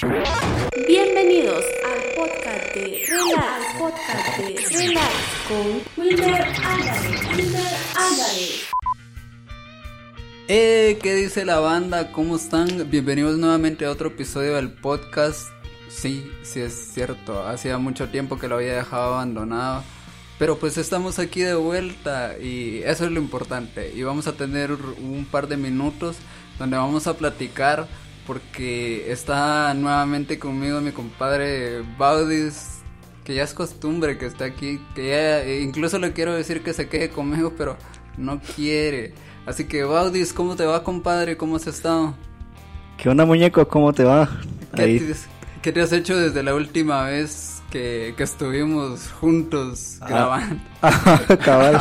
Bienvenidos al podcast de Relax, podcast de Relax con Wilmer Álvarez. Wilmer Álvarez. Eh, ¿qué dice la banda? ¿Cómo están? Bienvenidos nuevamente a otro episodio del podcast. Sí, sí es cierto, hacía mucho tiempo que lo había dejado abandonado. Pero pues estamos aquí de vuelta y eso es lo importante. Y vamos a tener un par de minutos donde vamos a platicar porque está nuevamente conmigo mi compadre Baudis, que ya es costumbre que está aquí, que ya e incluso le quiero decir que se quede conmigo, pero no quiere. Así que Baudis, ¿cómo te va compadre? ¿Cómo has estado? ¿Qué onda muñeco? ¿Cómo te va? ¿Qué, te, ¿Qué te has hecho desde la última vez que, que estuvimos juntos Ah. grabando. Cabal.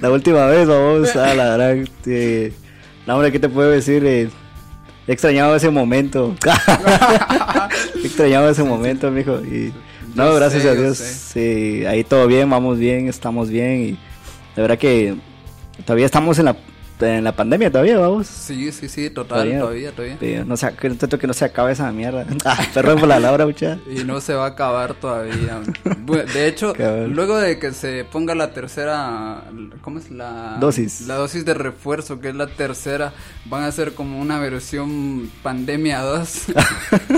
la última vez, vamos a la verdad. Eh, no, hombre, ¿qué te puedo decir? Eh, he extrañado ese momento. he extrañado ese momento, mijo. Y no, Yo gracias sé, a Dios. Sí, ahí todo bien, vamos bien, estamos bien. Y la verdad que todavía estamos en la, en la pandemia, todavía, vamos. Sí, sí, sí, total, Todavía. todavía, todavía. No sé, que, que no se acabe esa mierda. Ah, perdón por la palabra, mucha. Y no se va a acabar todavía. De hecho, luego de que se ponga la tercera, ¿cómo es la Dosis. La dosis de refuerzo, que es la tercera, van a ser como una versión pandemia 2.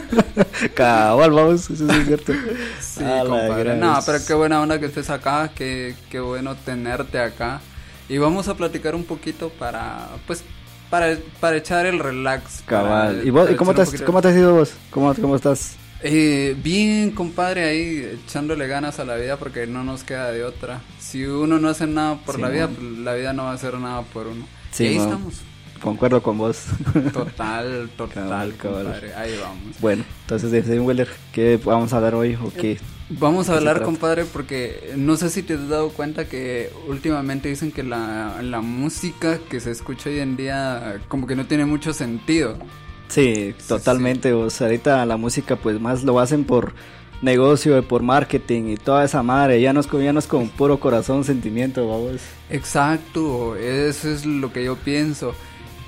Cabal, vamos, eso sí es cierto. sí, compadre. No, pero qué buena onda que estés acá, qué, qué bueno tenerte acá. Y vamos a platicar un poquito para, pues, para, para echar el relax. para- Cabal. ¿Y, vos, para ¿y cómo, te has, cómo te has ido vos? ¿Cómo, cómo estás? Eh, bien, compadre, ahí echándole ganas a la vida porque no nos queda de otra. Si uno no hace nada por Sí, la vida, man. pues, la vida no va a hacer nada por uno. Sí, y ahí man. estamos. Concuerdo con vos. Total, total, cabal. compadre. Ahí vamos. bueno, entonces Weller, ¿qué vamos a hablar hoy o qué? Vamos a ¿De qué se hablar, compadre, porque no sé si te has dado cuenta que últimamente dicen que la, la música que se escucha hoy en día como que no tiene mucho sentido. Sí, totalmente. O sea, ahorita la música pues más lo hacen por negocio, por marketing y toda esa madre. Ya no es con, ya no es con puro corazón, sentimiento, vamos. Exacto, eso es lo que yo pienso.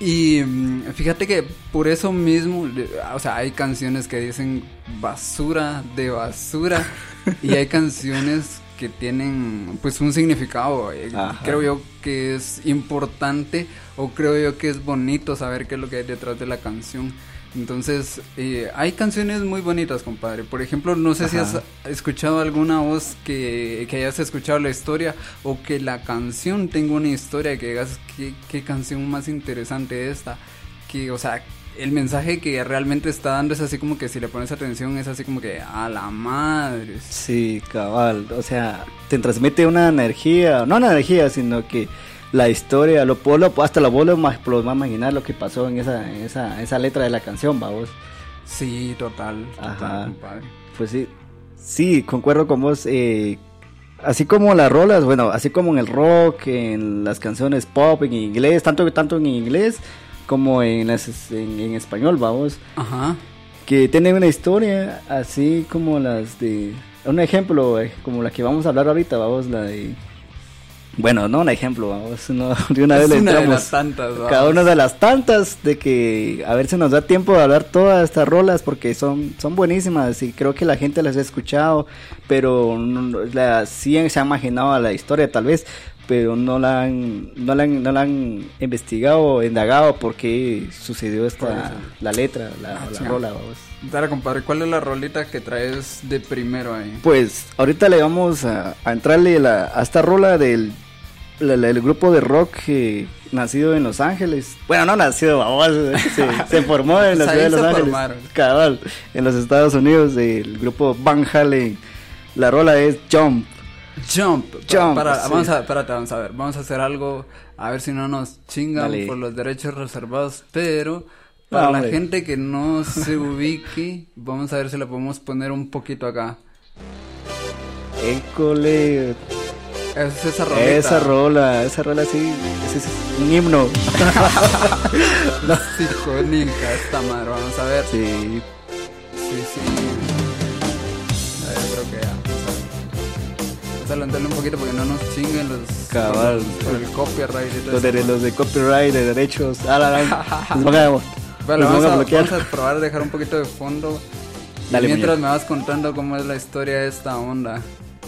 Y mm, fíjate que por eso mismo, o sea, hay canciones que dicen basura de basura y hay canciones que tienen pues un significado. eh, Ajá. Creo yo que es importante o creo yo que es bonito saber qué es lo que hay detrás de la canción. Entonces, eh, hay canciones muy bonitas, compadre. Por ejemplo, no sé si has escuchado alguna voz que, que hayas escuchado la historia o que la canción tenga una historia que digas qué, qué canción más interesante esta. Que, o sea, el mensaje que realmente está dando es así como que si le pones atención es así como que a la madre. Sí, cabal. O sea, te transmite una energía, no una energía, sino que la historia, lo, puedo- hasta lo a imaginar lo que pasó en esa, en esa, esa letra de la canción, vamos. Sí, total, total, Ajá. compadre. Pues sí, sí, concuerdo con vos. eh, así como las rolas, bueno, así como en el rock, en las canciones pop, en inglés, tanto, tanto en inglés como en, las, en, en español, vamos, Ajá. que tienen una historia así como las de... Un ejemplo, eh, como la que vamos a hablar ahorita, vamos, la de... Bueno, no un ejemplo, vamos, no, de una vez le una de entramos. las tantas, vamos. Cada una de las tantas de que a ver si nos da tiempo de hablar todas estas rolas porque son, son buenísimas y creo que la gente las ha escuchado, pero no- la, sí se ha imaginado a la historia tal vez, pero no la han, no la han, no la han investigado, indagado por qué sucedió esta, la letra, la, Ah, la rola, vamos. Dale, compadre, ¿cuál es la rolita que traes de primero ahí? Pues ahorita le vamos a, a entrarle la- a esta rola del la- la- el grupo de rock que nacido en Los Ángeles. Bueno, no nacido, vamos, se, se formó en la Pues ciudad de ahí Los se Ángeles. formaron. Cabal, en los Estados Unidos, el grupo Van Halen. La rola es Jump. Jump. Jump, Para, sí. vamos, a, espérate, vamos a ver. Vamos a hacer algo. A ver si no nos chingan Dale. por los derechos reservados. Pero para la gente que no se ubique, vamos a ver si le podemos poner un poquito acá. École. Es esa rolita. Esa rola, esa rola sí, ese es un himno. La icónica esta madre. Vamos a ver. Sí, Sí, sí. A ver, creo que ya. Vamos a adelantarle un poquito porque no nos chinguen los. Cabal. Por el copyright y todo los de, los de copyright, de derechos. Ah, la, la, nos van a- Bueno, vamos, a bloquear. vamos a probar dejar un poquito de fondo. Dale, mientras muñeco. me vas contando cómo es la historia de esta onda.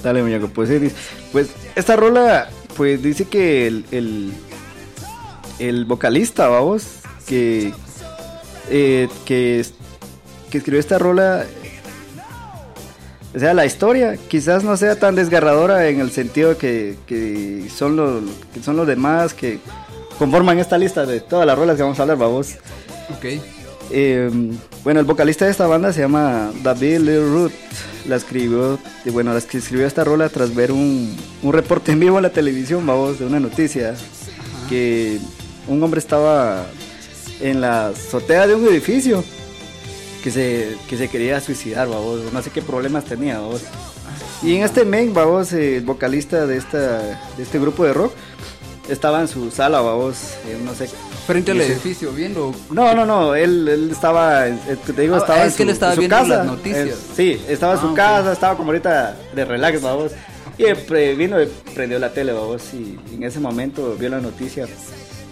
Dale, muñeco, pues sí, dice- pues esta rola, pues dice que el, el, vocalista, vamos, que, eh, que, que escribió esta rola, o sea, la historia quizás no sea tan desgarradora en el sentido que, que son, los, que son los demás que conforman esta lista de todas las rolas que vamos a hablar, vamos. Ok. Eh, bueno, el vocalista de esta banda se llama David Root. La escribió, bueno, la que escribió esta rola tras ver un, un reporte en vivo en la televisión, vamos, de una noticia que un hombre estaba en la azotea de un edificio que se, que se quería suicidar, vamos, no sé qué problemas tenía, vamos. Y en este men, vamos, el vocalista de esta de este grupo de rock estaba en su sala, vamos, eh, no sé Frente al edificio, viendo. no, no, no, él, él estaba, eh, te digo, Ah, estaba es en que él su- estaba en su viendo casa. las noticias. Eh, sí, estaba en su Ah, ok. casa, estaba como ahorita de relax, vamos. Y pre- vino y prendió la tele, vamos, y en ese momento vio la noticia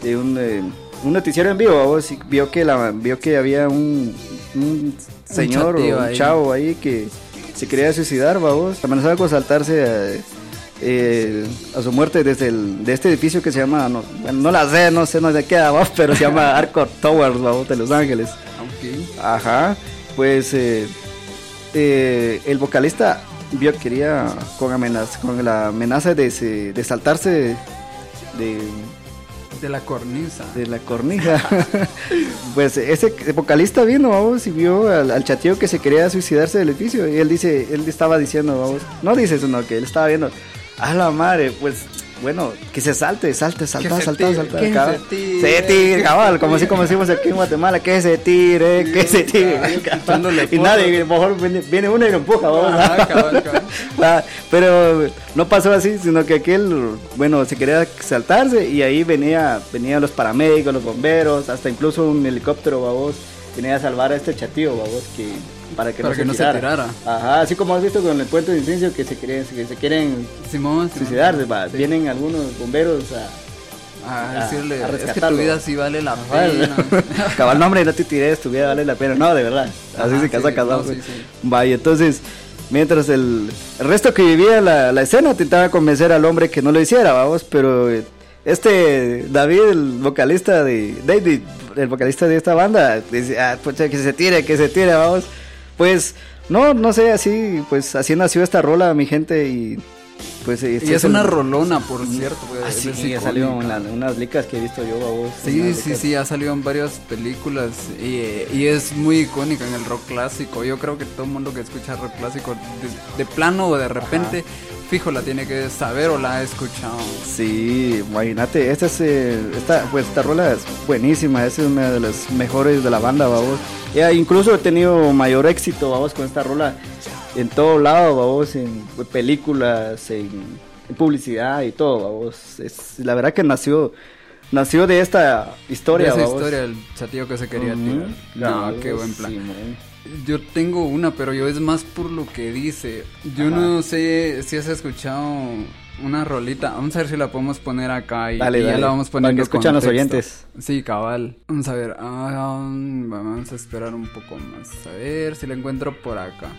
de un, eh, un noticiero en vivo, vamos, y vio que, la, vio que había un, un señor chatillo o un ahí. chavo ahí que se quería suicidar, vamos, amenazaba con saltarse a, eh, a su muerte desde el, de este edificio que se llama, no, bueno, no la sé, no sé dónde queda, vamos, pero se llama Arco Towers, de Los Ángeles. Ajá, pues eh, eh, el vocalista vio que quería con, amenaza, con la amenaza de, se- de saltarse de, De la cornisa. de la cornija. pues ese vocalista vino, vamos, y vio al, al chatillo que se quería suicidarse del edificio. Y él dice, él estaba diciendo, vamos, no dice eso, no, que él estaba viendo, a la madre, pues bueno, que se salte, salte, salta, salta, salta. que cabal. se tire. Se tire, cabal, como así como decimos aquí en Guatemala, que se tire, que se tire. Y nadie, mejor viene, uno y lo empuja, vamos. Pero no pasó así, sino que aquel, bueno, se quería saltarse y ahí venía, venían los paramédicos, los bomberos, hasta incluso un helicóptero, babos, venía a salvar a este chatío, babos, que para que, Para no, que se no se tirara. Ajá, así como has visto con el puente de incendio que se quieren, que se quieren Simón, Simón. suicidarse, va, Sí. vienen algunos bomberos a A decirle, a es que tu vida sí vale la pena. Cabal nombre, no te tires, tu vida vale la pena. No, de verdad. Así Ajá, se casa sí, casado. no, pues. sí, sí. Vaya, entonces, mientras el, el resto que vivía la, la escena intentaba convencer al hombre que no lo hiciera, vamos, pero eh, este David, el vocalista de David, el vocalista de esta banda, dice, ah, pucha, que se tire, que se tire, vamos. Pues, no, no sé, así, pues así nació esta rola, mi gente, y pues... Y este es el- una rolona, por cierto. Ah, sí, ya salió en la- unas licas que he visto yo, vamos. Sí, sí, sí, ha salido en varias películas y, y es muy icónica en el rock clásico. Yo creo que todo el mundo que escucha rock clásico de, de plano o de repente, fijo, la tiene que saber o la ha escuchado. Sí, imagínate, esta es, eh, esta, pues esta rola es buenísima, es una de las mejores de la banda, vamos. Ya incluso he tenido mayor éxito, vamos, con esta rola en todo lado, vamos, en películas, en, en publicidad y todo, vamos. Es, la verdad que nació, nació de esta historia, De esa historia, el chatillo que se quería tirar. No, qué buen plan. Yo tengo una, pero yo es más por lo que dice. Yo Ajá. no sé si has escuchado una rolita. Vamos a ver si la podemos poner acá y, Dale, y ya la vamos para poniendo. que escuchan los oyentes. Sí, cabal. Vamos a ver. ah, vamos a esperar un poco más. A ver si la encuentro por acá.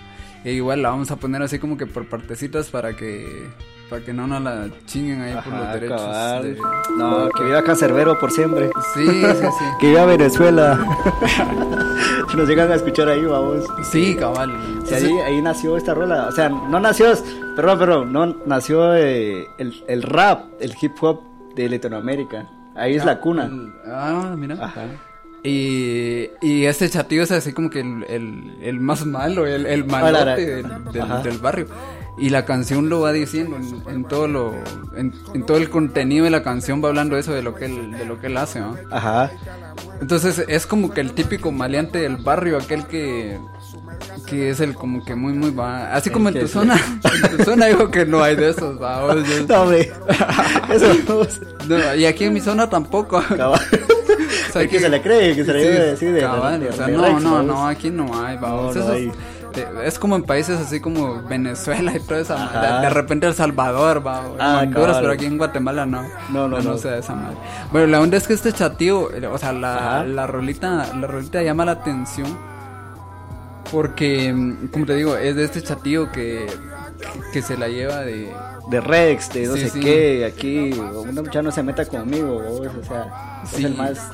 E igual la vamos a poner así como que por partecitas para que para que no nos la chinguen ahí por los Ajá, derechos. de- No, que viva Cancerbero por siempre. Sí, sí, sí. Que viva Venezuela. Si Nos llegan a escuchar ahí, vamos. Sí, cabal. Sí, ahí, ahí nació esta rola. O sea, no nació, perdón, perdón, no nació eh, el, el rap, el hip hop de Latinoamérica. Ahí es la cuna. Ah, mira. Ajá. Y, y este chatillo es así como que el, el, el más malo, el, el malote Ahora, del, del- del barrio. Y la canción lo va diciendo en, en todo lo en, en todo el contenido de la canción va hablando eso de lo que él, de lo que él hace, ¿no? Ajá. Entonces es como que el típico maleante del barrio, aquel que que es el como que muy muy va, así como en tu zona, en tu zona digo que no hay de esos, va. Eso no, y aquí en mi zona tampoco. cabal. Sea, Es que se le cree, que se le Sí, debe decir de- cabal, de- o sea, de no, Rex, no, vamos. no, aquí no hay, vamos. No, no hay. es como en países así como Venezuela y toda esa madre. De repente El Salvador, va, Ah, Honduras, cabal. pero aquí en Guatemala no. No, no, no. sé de esa madre. Bueno, la onda es que este chatío, eh, o sea, la, la rolita, la rolita llama la atención porque, mm, como te digo, es de este chatío que, que se la lleva de... De Rex, de no Sí, sé sí. qué, aquí, una muchacha no se meta conmigo, vos, o sea, Sí. es el más,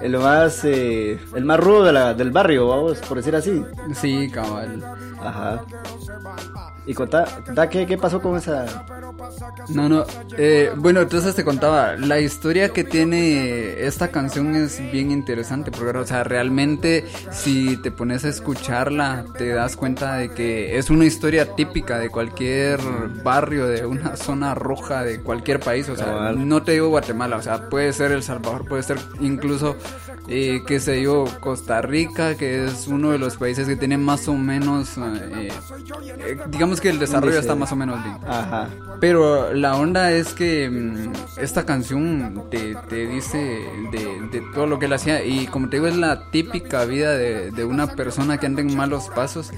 el más, eh, el más rudo de la, del barrio, vamos, por decir así. Sí, cabal. Ajá. Y contá, contá qué, qué pasó con esa. No, no. eh, bueno, entonces te contaba, la historia que tiene esta canción es bien interesante, porque, o sea, realmente si te pones a escucharla, te das cuenta de que es una historia típica de cualquier barrio, de una zona roja de cualquier país, o sea, no te digo Guatemala, o sea, puede ser El Salvador, puede ser incluso, eh, qué sé yo, Costa Rica, que es uno de los países que tiene más o menos, eh, eh, digamos que el desarrollo está más o menos bien. Ajá. Pero la onda es que mm, esta canción te, te dice de, de todo lo que él hacía y como te digo es la típica vida de, de una persona que anda en malos pasos,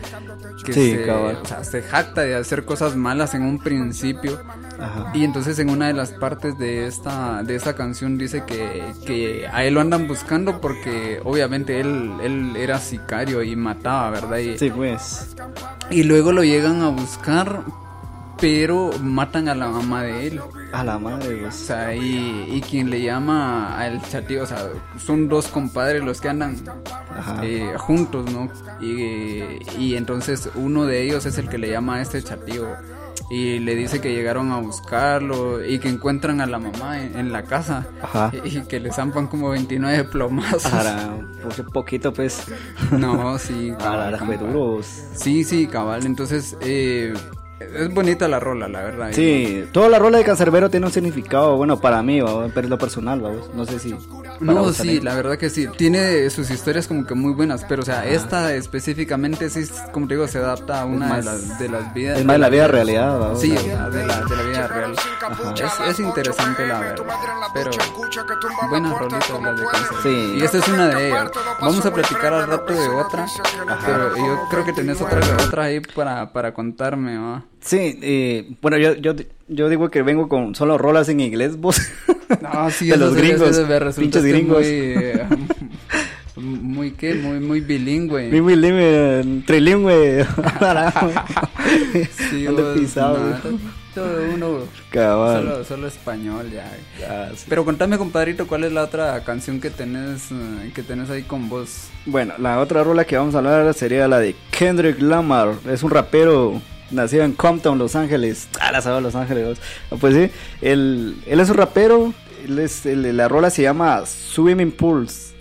que Sí, se, cabal. o sea, se jacta de hacer cosas malas en un principio Ajá. y entonces en una de las partes de esta, de esta canción dice que, que a él lo andan buscando porque obviamente él, él era sicario y mataba, ¿verdad? Y, Sí, pues. y luego lo llegan a buscar, pero matan a la mamá de él. A la madre, O sea, y, y quien le llama al chatío, o sea, son dos compadres los que andan eh, juntos, ¿no? Y, y entonces uno de ellos es el que le llama a este chatío. Y le dice que llegaron a buscarlo y que encuentran a la mamá en, en la casa. Ajá. Y, que le zampan como 29 plomazos. Para, pues un poquito, pues. No, sí. Para cabal, fue compa. duro. Sí, sí, cabal. Entonces, eh, es bonita la rola, la verdad. Sí, toda la rola de Cancerbero tiene un significado, bueno, para mí, ¿va? pero es lo personal, vamos. No sé si. No, sí, también. la verdad que sí. Tiene sus historias como que muy buenas, pero o sea, esta específicamente sí, como te digo, se adapta a una de, las, de las vidas. Es más de la vida realidad, ¿va? Sí, La- o sea, de la, de la vida real. Es, es interesante la verdad, pero buenas rolitas las de cáncer. Sí. Y esta es una de ellas. Vamos a platicar al rato de otra, pero yo creo que tenés otra, otra ahí para, para contarme, ¿va? Sí, eh, bueno, yo, yo, yo digo que vengo con solo rolas en inglés, vos. No, sí, de los gringos, pinches gringos. Muy, eh, muy, ¿qué? Muy, muy bilingüe. Mi bilingüe, trilingüe. Sí, Ando vos, pisado, no, todo uno Cabal. solo, solo español ya. Ah, sí. Pero contame, compadrito, ¿cuál es la otra canción que tenés, eh, que tenés ahí con vos? Bueno, la otra rola que vamos a hablar sería la de Kendrick Lamar. Es un rapero nacido en Compton, Los Ángeles. Ah, la sabe Los Ángeles. Ah, Pues sí, él, él es un rapero. Él es, el- la rola se llama Swimming Pools.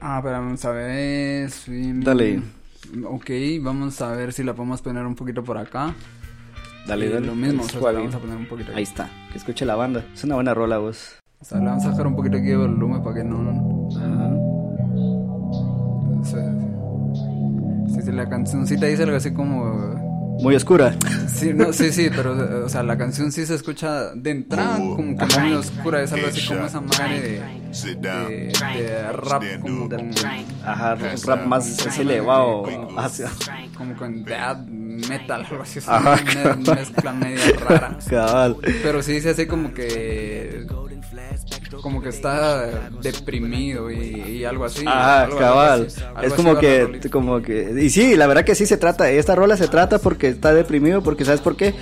Ah, pero vamos a ver. swim- Dale. Ok, vamos a ver si la podemos poner un poquito por acá. Dale, dale. Lo mismo, o sea, la vamos a poner un poquito Ahí está, que escuche la banda. Es una buena rola, vos. O sea, le vamos a dejar un poquito aquí de volumen para que no. no- Ajá. o sea, sí, sí, la cancioncita dice algo así como. Muy oscura. Sí, no, sí, sí, pero o sea, la canción sí se escucha de entrada como que muy oscura, es algo así como esa madre de, de, de rap como con, Ajá, un rap más así elevado. Hacia... como con death metal, algo así, es Ajá, una me- mezcla media rara. Cabal. Pero sí dice así como que como que está deprimido y, y algo así. Ajá, algo- algo cabal. así, algo es como que, como que, y sí, la verdad que sí se trata, esta rola se trata porque está deprimido, porque ¿sabes por qué?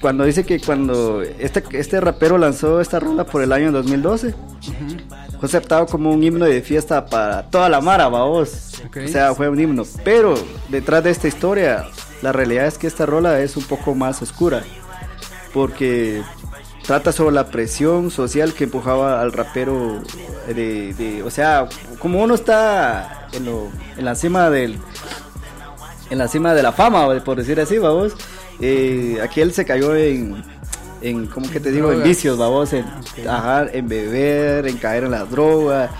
Cuando dice que cuando este, este rapero lanzó esta rola por el año 2012, fue aceptado como un himno de fiesta para toda la mara, vos. Ok. O sea, fue un himno. Pero detrás de esta historia, la realidad es que esta rola es un poco más oscura, porque trata sobre la presión social que empujaba al rapero de, de- o sea, como uno está en, lo, en la cima del en la cima de la fama, por decir así, vamos. Eh, aquí él se cayó en, en ¿cómo que te digo? En vicios, vamos, en, ajá, en beber, en caer en las drogas,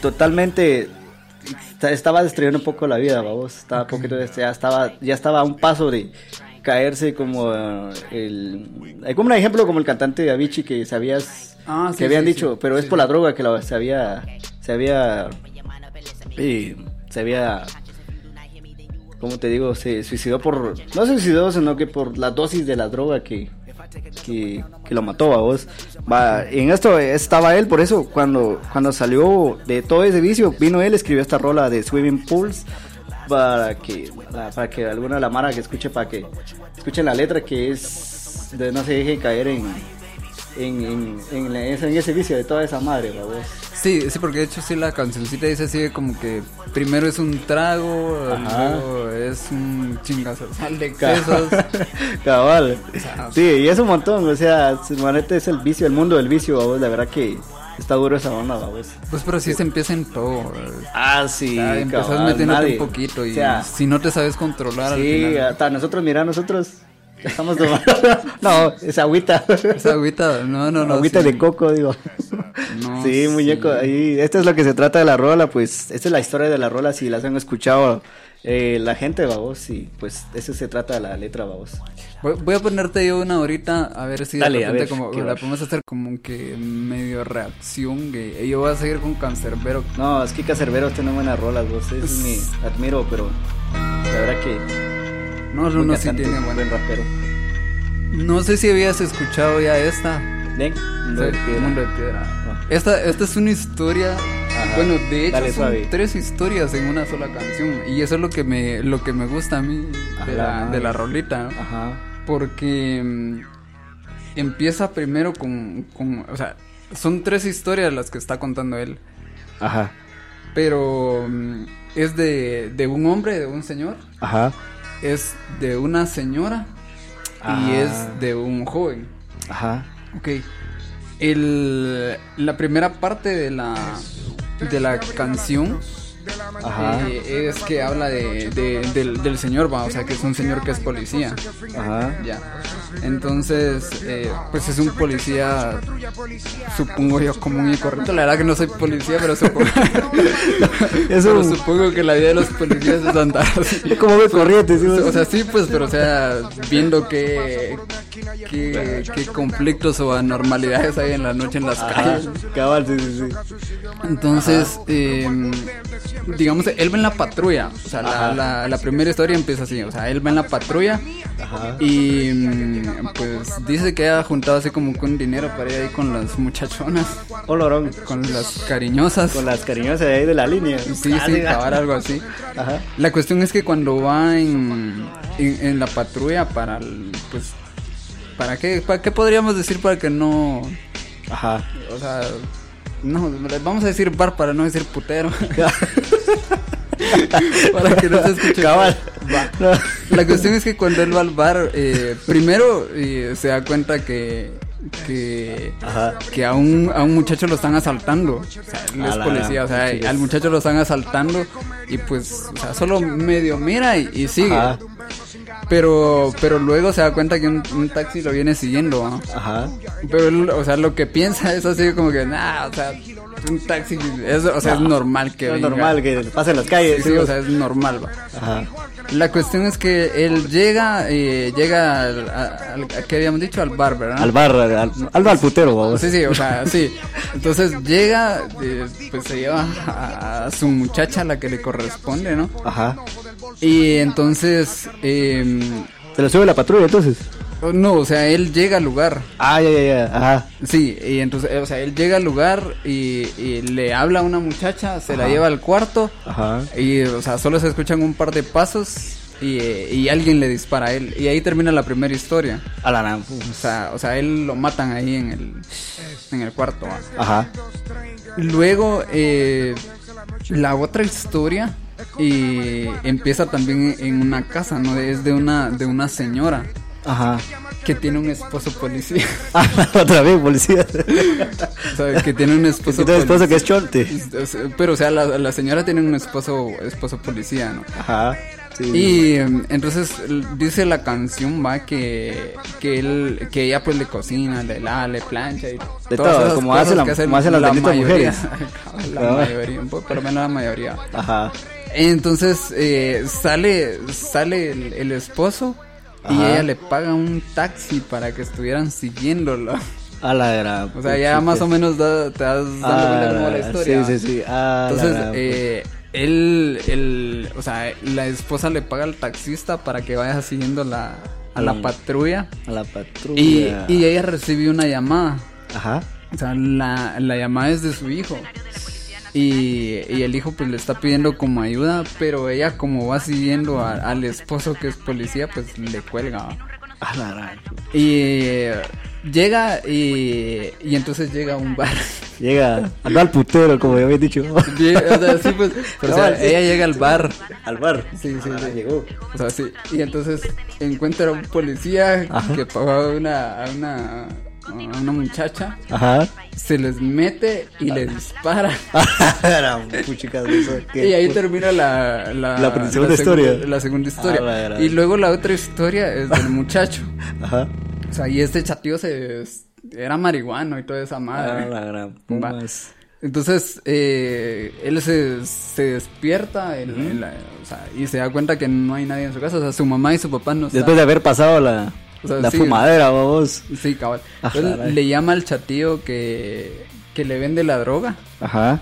totalmente esta- estaba destruyendo un poco la vida, vamos, estaba poquito, ya estaba, ya estaba a un paso de caerse como el, hay como un ejemplo como el cantante de Avicii que sabías, Ah, sí, que habían sí, dicho, sí. pero es por la droga que la, se había, se había, eh, se había como te digo, se suicidó por, no se suicidó, sino que por la dosis de la droga que, que, que lo mató a vos. Va, en esto estaba él, por eso cuando, cuando salió de todo ese vicio, vino él, escribió esta rola de Swimming Pools para que, para que alguna de la mara que escuche, para que escuchen la letra que es, de no se deje caer en, en, en, en, ese, en ese vicio de toda esa madre, ¿va vos. Sí, sí, porque de hecho sí la cancioncita dice así como que primero es un trago, Ajá. luego es un chingazal de quesos. Cabal. sea, Sí, y es un montón, o sea, manete es el vicio, el mundo del vicio, vamos, la verdad que está duro esa onda, vamos. Pues pero sí se empieza en todo. Ah, sí, O sea, empezás metiéndote un poquito y O sea, si no te sabes controlar al sí, final. hasta nosotros, mira, nosotros estamos tomando. no, es agüita. Esa agüita, no, no, no. agüita sí. de coco, digo. No, sí, muñeco, sí. ahí, esto es lo que se trata de la rola, pues, esta es la historia de la rola, si las han escuchado eh, la gente, vamos, y pues eso se trata de la letra, vamos. Voy, voy a ponerte yo una ahorita a ver si Dale, de a repente ver, como qué la va. podemos hacer como que medio reacción. Y yo voy a seguir con Cancerbero. No, es que Cacerbero tiene buenas rolas, vos, es mi admiro, pero la verdad que... No, no, no, sí tiene buen rapero. No sé si habías escuchado ya esta. Ven, Mundo de Sí, Piedra. Mundo de Piedra. Ah. Esta, esta es una historia. Ajá. Bueno, de hecho Dale, son suave. tres historias en una sola canción. Y eso es lo que me, lo que me gusta a mí de la de la rolita. Ajá. Porque mm, empieza primero con, con. O sea, son tres historias las que está contando él. Ajá. Pero mm, es de, de un hombre, de un señor. Ajá. Es de una señora. Ah. Y es de un joven. Ajá. Ok. El, la primera parte de la, de la canción Ajá. eh, es que habla de, de- del, del señor, va, o sea, que es un señor que es policía. Ajá. Ya. Entonces, eh, pues es un policía, supongo yo, común y correcto. La verdad que no soy policía, pero supongo, Es pero supongo que la vida de los policías es andar así. ¿Cómo ve corriente? sí, O sea, sí, pues, pero o sea, viendo qué, qué, qué conflictos o anormalidades hay en la noche en las Ajá. calles. Cabal, sí, sí, sí. Entonces, eh, digamos, él va en la patrulla. O sea, la, la- la primera historia empieza así. O sea, él va en la patrulla Ajá. y mm, pues dice que ha juntado así como con dinero para ir ahí con las muchachonas, Olorón. con las cariñosas. Con las cariñosas de ahí de la línea. Sí, sí, acabar algo así. Ajá. La cuestión es que cuando va en, en, en la patrulla para el, pues, ¿para qué, ¿para qué podríamos decir para que no, Ajá. o sea, no, vamos a decir bar para no decir putero, para que no se escuche. Cabal. Va. No. La cuestión es que cuando él va al bar, eh, primero eh, se da cuenta que que, Ajá. que a un, a un muchacho lo están asaltando. O sea, él es policía, o sea, al muchacho lo están asaltando y pues, o sea, solo medio mira y, y sigue. Ajá. Pero, pero luego se da cuenta que un, un taxi lo viene siguiendo, ¿no? Ajá. Pero, él, o sea, lo que piensa es así como que, nah, o sea, un taxi, es, o sea, es normal que Es venga. normal que pase en las calles. Sí, o sea, es normal, va. Ajá. La cuestión es que él llega, eh, llega al, al- a- ¿qué habíamos dicho? Al bar, ¿verdad? Al bar, al, al, al putero. Sí, sí, o sea, sí. Entonces llega, eh, pues se lleva a, a su muchacha, la que le corresponde, ¿no? Ajá. Y entonces, eh, ¿Se le sube la patrulla entonces? No, o sea, él llega al lugar. Ah, ya, ya, ya. Ajá. Sí, y entonces, eh, o sea, él llega al lugar y, y le habla a una muchacha, se la lleva al cuarto Ajá. y, o sea, solo se escuchan un par de pasos y, y alguien le dispara a él. Y ahí termina la primera historia. A la O sea, o sea, él lo matan ahí en el, en el cuarto. ¿va? Ajá. Luego, eh, la otra historia eh, empieza también en una casa, ¿no? Es de una, de una señora Ajá. que tiene un esposo policía. Ah, otra vez, policía. o sea, que tiene un esposo ¿Qué esposo policía. que es sea, Pero, o sea, la, la señora tiene un esposo, esposo policía, ¿no? Ajá. Sí. Y entonces dice la canción, va, que, que él, que ella pues le cocina, le lava, le plancha y De todas todo, esas como cosas hace la- que hacen como hacen las benditas mayoría. mujeres. la Ah. mayoría, un poco, pero menos la mayoría. Ajá. Entonces eh, sale, sale el, el esposo y ella le paga un taxi para que estuvieran siguiéndolo. A la gran. O sea, ya más o menos da- te das dando cuenta cómo va la historia. Sí, sí, sí. A la Entonces, gran- eh, él, él, o sea, la esposa le paga al taxista para que vaya siguiendo la, a la Mm. patrulla. A la patrulla. Y, y ella recibió una llamada. Ajá. O sea, la, la llamada es de su hijo. Y, y el hijo pues le está pidiendo como ayuda, pero ella como va siguiendo a- al esposo que es policía, pues le cuelga. ¿va? A la gran- Y llega y, y entonces llega a un bar. Llega, anda al putero, como ya había dicho. Llega- o sea, sí, pues, pero, o sea, Cabal, sí. ella llega al bar. al bar. Sí, sí, Ah, sí. Llegó. O sea, sí. Y entonces encuentra a un policía Ajá. que pagó una, a una, a una muchacha. Ajá. Se les mete y le dispara. Qué Y ahí pu- termina la, la, La segunda segunda- historia. La segunda historia. Ah, y luego la otra historia es del muchacho. Ajá. O sea, y este chatío se era marihuano y toda esa Ah, madre. la gran. Entonces, eh, él se, se despierta en- en la- o sea, y se da cuenta que no hay nadie en su casa. O sea, su mamá y su papá no. Después de haber pasado la, O sea, la sí. fumadera, vamos. Sí, cabal. Entonces, le llama al chatío que, que le vende la droga. Ajá.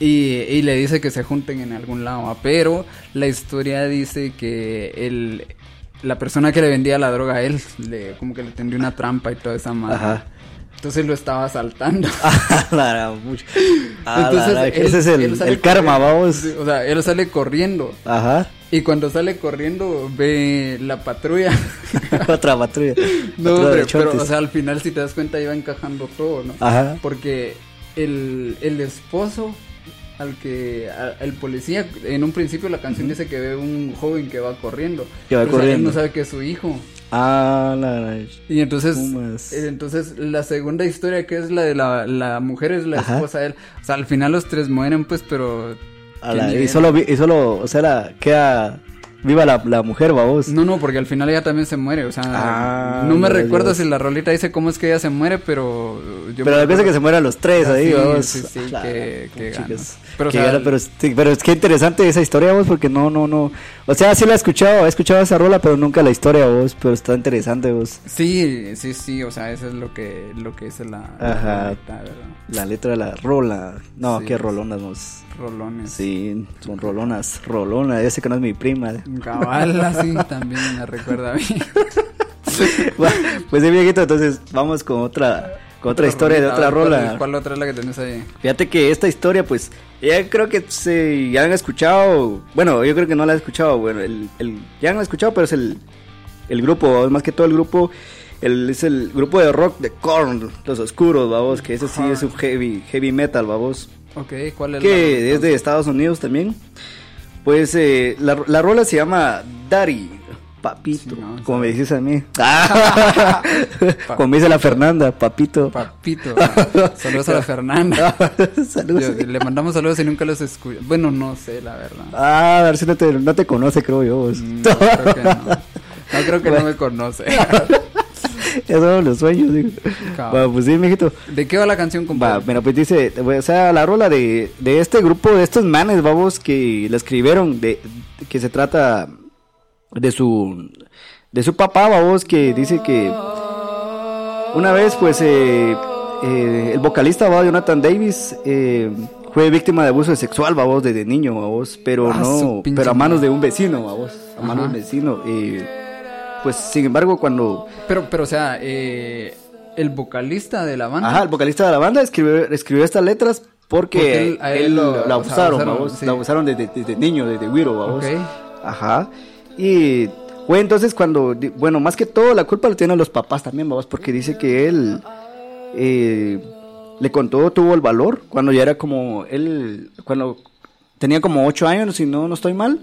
Y, y le dice que se junten en algún lado, ¿va? pero la historia dice que el, la persona que le vendía la droga a él, le, como que le tendió una trampa y toda esa madre. Ajá. Entonces lo estaba la Entonces, ese es el, karma, corriendo. vamos. O sea, él sale corriendo. Ajá. Y cuando sale corriendo, ve la patrulla. Otra patrulla. no, hombre, pero, o sea, al final, si te das cuenta, iba encajando todo, ¿no? Ajá. Porque el, el esposo al que a- el policía en un principio la canción dice que ve un joven que va corriendo Que va Pero, o sea, él corriendo. no sabe que es su hijo Ah, la y entonces eh, entonces la segunda historia que es la de la, la mujer es la Ajá. esposa de él. O sea al final los tres mueren pues pero A ¿qué la- y solo, y solo, o sea, la, queda viva la, la mujer, vamos. no no porque al final ella también se muere o sea Ah, no me Dios, recuerdo si la rolita dice cómo es que ella se muere pero yo Pero la cosa que se mueran los tres Ah, ahí, sí, vamos. sí, sí, Ah, que- que Pero, o Que sea, gana, pero, sí, pero es que interesante esa historia, vos, porque no, no, no. O sea, sí la he escuchado, he escuchado esa rola, pero nunca la historia, vos. Pero está interesante, vos. Sí, sí, sí, o sea, eso es lo que, lo que dice la, la Ajá. rolita, ¿verdad? La letra de la rola. No, Sí. qué rolonas, vos. Rolones. Sí, son rolonas, rolonas. Ya sé que no es mi prima. Cabal, así también me recuerda a mí. Pues sí, viejito, entonces vamos con otra, con otra historia de otra a ver, ¿cuál rola. ¿Cuál otra es la que tenés ahí? Fíjate que esta historia, pues, ya creo que se, ya han escuchado, bueno, yo creo que no la han escuchado, bueno, el, el- ya han escuchado, pero es el, el grupo, más que todo el grupo, el, es el grupo de rock de Korn, Los Oscuros, vamos, que ese sí es un heavy, heavy metal, vamos, Ok, ¿cuál es que la es de Estados Unidos también. Pues eh, la, la rola se llama Daddy, papito, Sí, no, como me dices a mí. Ah, como me dice la Fernanda, papito. Papito. Saludos a la Fernanda. Saludos. Yo- le mandamos saludos y nunca los escucho. Bueno, no sé, la verdad. Ah, a ver si no te, no te conoce, creo yo. vos. No, creo que no. No creo que no me conoce. Son los sueños, digo. Pues sí, mijito. ¿De qué va la canción, compadre? bueno, pues dice, o sea, la rola de, de este grupo, de estos manes, vamos, que la escribieron, de, que se trata de su, de su papá, vamos, que dice que una vez, pues, eh, eh, el vocalista, va, Jonathan Davis, eh, fue víctima de abuso sexual, vamos, desde niño, vamos, pero Ah, no, pero a manos de un vecino, vamos, a manos de un vecino, pues, sin embargo, cuando... Pero, pero, o sea, eh, el vocalista de la banda. Ajá, el vocalista de la banda escribió, escribió estas letras porque, Porque él- él, él lo, lo- la o sea, abusaron, abusaron, vamos, sí. la abusaron desde, desde niño, desde Wiro, vamos. Ok. Ajá. Y fue entonces cuando, bueno, más que todo la culpa la tienen los papás también, vamos, porque dice que él eh, le contó, tuvo el valor cuando ya era como, él, cuando tenía como ocho años, si no, no estoy mal.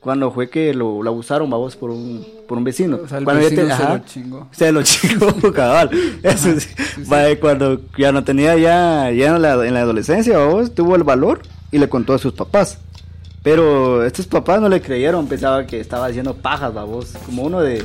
Cuando fue que lo, lo abusaron, vamos, por un, por un vecino. O sea, el Cuando ya vecino te- se ajá. lo chingó. Se lo chingó, cabal. Eso sí. Va, Cuando ya no tenía ya, ya en la, en la adolescencia, vamos, tuvo el valor y le contó a sus papás. Pero estos papás no le creyeron, pensaba que estaba haciendo pajas, babos. Como uno de,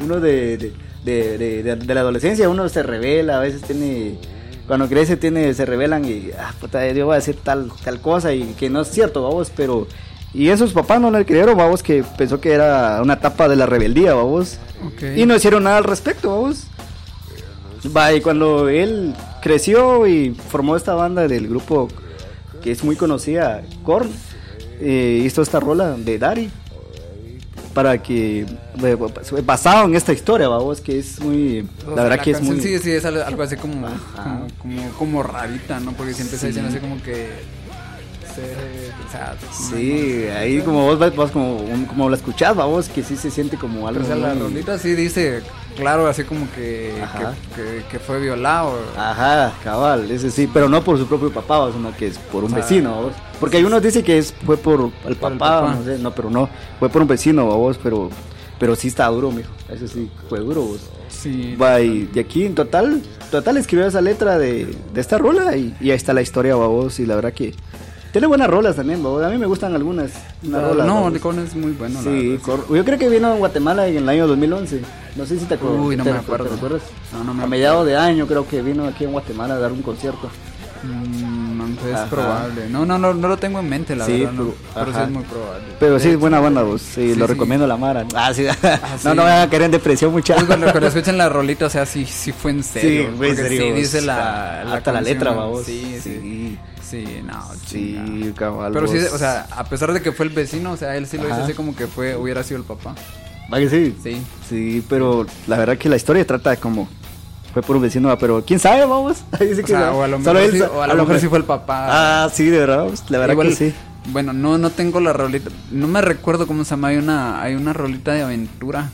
uno de, de, de, de- la adolescencia, uno se revela, a veces tiene, cuando crece tiene, se revelan y, ah, puta, yo voy a decir tal, tal cosa y que no es cierto, babos, pero... Y esos papás no le creyeron, babos, que pensó que era una etapa de la rebeldía, babos. Ok. Y no hicieron nada al respecto, vamos. Va, y cuando él creció y formó esta banda del grupo que es muy conocida, Korn, eh, hizo esta rola de Dari para que eh, basado en esta historia, vamos, que es muy, O la sea, verdad que es muy, Sí, sí, es algo así como, como, como, como rarita, ¿no? Porque siempre Sí. diciendo así como que. se- o sea, sí, ahí como vos, vas- vos como, como la escuchás, vamos, que sí se siente como algo, O sea, la sí dice, claro, así como que, que, que- que fue violado. Ajá, cabal, ese sí, pero no por su propio papá, sino que es por un O sea, vecino, ¿vos? Porque hay unos dicen que es, fue por el Por papá, el papá. no sé, no, pero no, fue por un vecino, ¿va vos, pero, pero sí está duro, mijo, eso sí, fue duro, vos. Sí. Va, y de aquí en total, total escribió esa letra de, de esta rola y, y ahí está la historia, ¿va vos, y la verdad que tiene buenas rolas también, a mí me gustan algunas, unas La- rolas, ¿va no, vos? Licón es muy bueno. la Sí, cor- yo creo que vino a Guatemala en el año 2011. No sé si te acuerdas. Uy, no ¿Te me acuerdo. ¿Te recuerdas? No, no me a mediados de año creo que vino aquí en Guatemala a dar un concierto. Mm, no, es Ajá. probable. No, no, no, no lo tengo en mente, la Sí, verdad. no, pero- sí es muy probable. Pero sí, De es buena banda, vos. Sí, sí, lo recomiendo la Mara. Ah, sí. sí. no, no vayan a caer en depresión, muchachos. Pues cuando, cuando escuchen la rolita, o sea, sí, sí fue en serio. Sí, fue en porque serio, Sí, dice la, Ah, hasta la letra, va, vos. Sí, sí. Sí. No. Sí, cabal. Pero sí, o sea, a pesar de que fue el vecino, o sea, él sí lo hizo Ajá. así como que fue, hubiera sido el papá. ¿Va que sí? Sí. Sí, pero la verdad que la historia trata como. Fue por un vecino, va, pero quién sabe, vamos. Dice O que sea, no. o a lo mejor, él sí, o a lo mejor sí fue el papá. Ah, sí, de verdad, vamos, la verdad Igual, que sí. Bueno, no, no tengo la rolita. No me recuerdo cómo se llama. Hay una, hay una rolita de aventura.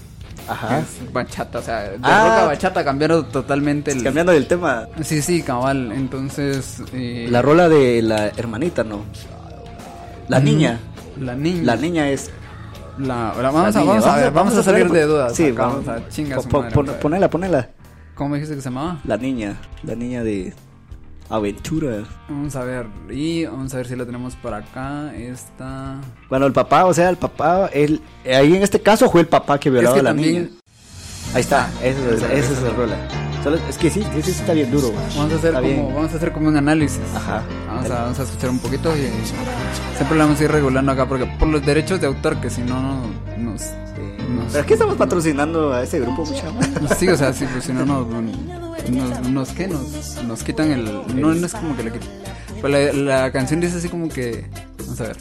Ajá. es bachata, o sea, de Ah. rock a bachata cambiaron totalmente el. Cambiando del tema, Sí, sí, cabal. Entonces. eh, la rola de la hermanita, ¿no? La niña. La niña. La niña es. La, la- vamos, la a, niña. vamos a ver, vamos a salir de dudas. Sí, acá, vamos. a chinga Po- po- ponela, ponela. ¿Cómo dijiste que se llamaba? La niña. La niña de. Aventura. Vamos a ver. Y vamos a ver si la tenemos por acá. Esta. Bueno, el papá, o sea, el papá, él, ahí en este caso fue el papá que violaba que a la también- niña. Ahí está, esa es, esa- es la rola. Solo- es que sí, sí, sí está bien duro. Vamos a hacer Está como, bien. vamos a hacer como un análisis. Ajá. Vamos a, vamos a escuchar un poquito y siempre la vamos a ir regulando acá porque por los derechos de autor que si no no- nos, nos Pero aquí estamos patrocinando a ese grupo, mucha sí o sea sí pues si no nos nos, nos ¿qué? nos nos quitan el no, no es como que le quitan pues la, la canción dice así como que vamos a ver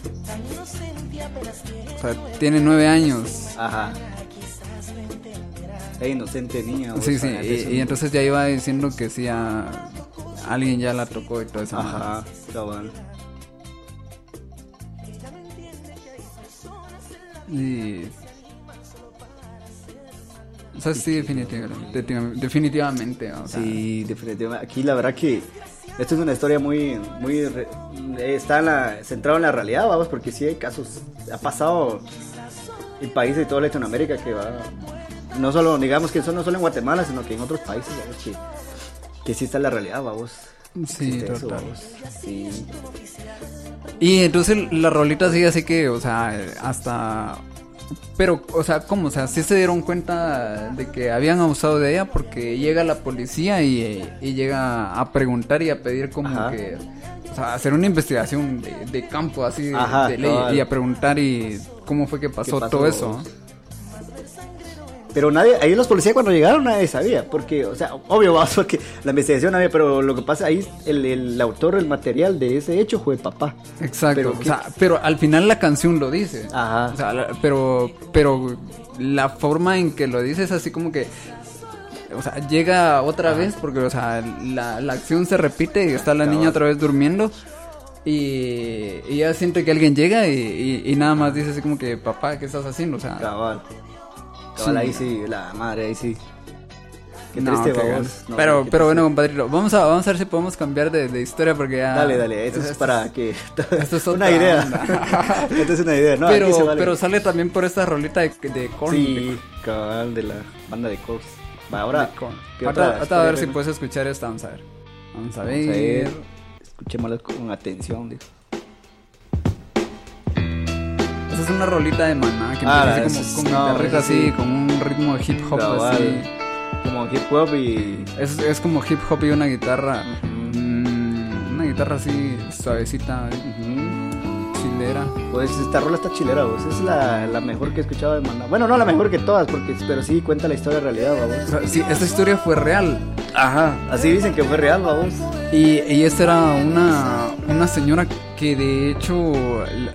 o sea tiene nueve años Ajá. Esa inocente niña. sí sí y entonces ya iba diciendo que sí a alguien ya la tocó y todo eso Ajá, cabal. Y... O sea, sí, definitivamente. Definitivamente. O sea, Sí, definitivamente. Aquí la verdad que esto es una historia muy, muy, re- está en la, centrado en la realidad, vamos, porque sí hay casos, ha pasado en países de toda Latinoamérica que va, no solo, digamos que eso no solo en Guatemala, sino que en otros países, vamos, que, que sí está en la realidad, vamos. Sí, eso, total. vamos. Sí. Y entonces la rolita sigue así que, o sea, hasta... Pero, o sea, ¿cómo? O sea, sí se dieron cuenta de que habían abusado de ella porque llega la policía y, y llega a preguntar y a pedir como Ajá. que... O sea, hacer una investigación de, de campo así, Ajá, de ley, y a preguntar y cómo fue que pasó, pasó? todo eso. Pero nadie, ahí los policías cuando llegaron nadie sabía, porque, o sea, obvio, vamos, porque la investigación había, pero lo que pasa ahí, el, el autor, el material de ese hecho fue papá. Exacto, Pero o sea, pero al final la canción lo dice. Ajá. O sea, la- pero, pero la forma en que lo dice es así como que, o sea, llega otra vez porque, o sea, la, la acción se repite y está la niña otra vez durmiendo y, y ella siente que alguien llega y, y- y nada más dice así como que, papá, ¿qué estás haciendo? O sea, Cabal. Cabal, ahí sí, la madre, ahí sí. Qué no, triste, qué vamos. ganas. No, pero, qué pero bueno, compadrito, vamos a, vamos a ver si podemos cambiar de, de historia porque ya... Dale, dale, esto es para que. esto es una otra idea. onda. esto es una idea, ¿no? pero, aquí se vale. pero sale también por esta rolita de, de Korn. Sí, cabal, de la banda de Corps. Va, ahora. de Korn. ¿qué Ahorita- otra ahorita a ver si puedes escuchar esta, vamos a ver. Vamos a Vamos ver. a ver. Escuchémosla con atención, dijo. Es una rolita de maná que Ah, empieza esa así como con no, así, sí. con un ritmo de hip hop Cabal. así. Como hip hop y. Es, es como hip hop y una guitarra. Mm, una guitarra así suavecita. Chilera. Pues esta rola está chilera, vos. Es la, la mejor que he escuchado de Maná. Bueno, no la mejor que todas, porque, pero sí cuenta la historia de realidad, vamos. sí, esta historia fue real. Ajá, así dicen que fue real, vamos. Y, y esta era una, una señora que de hecho,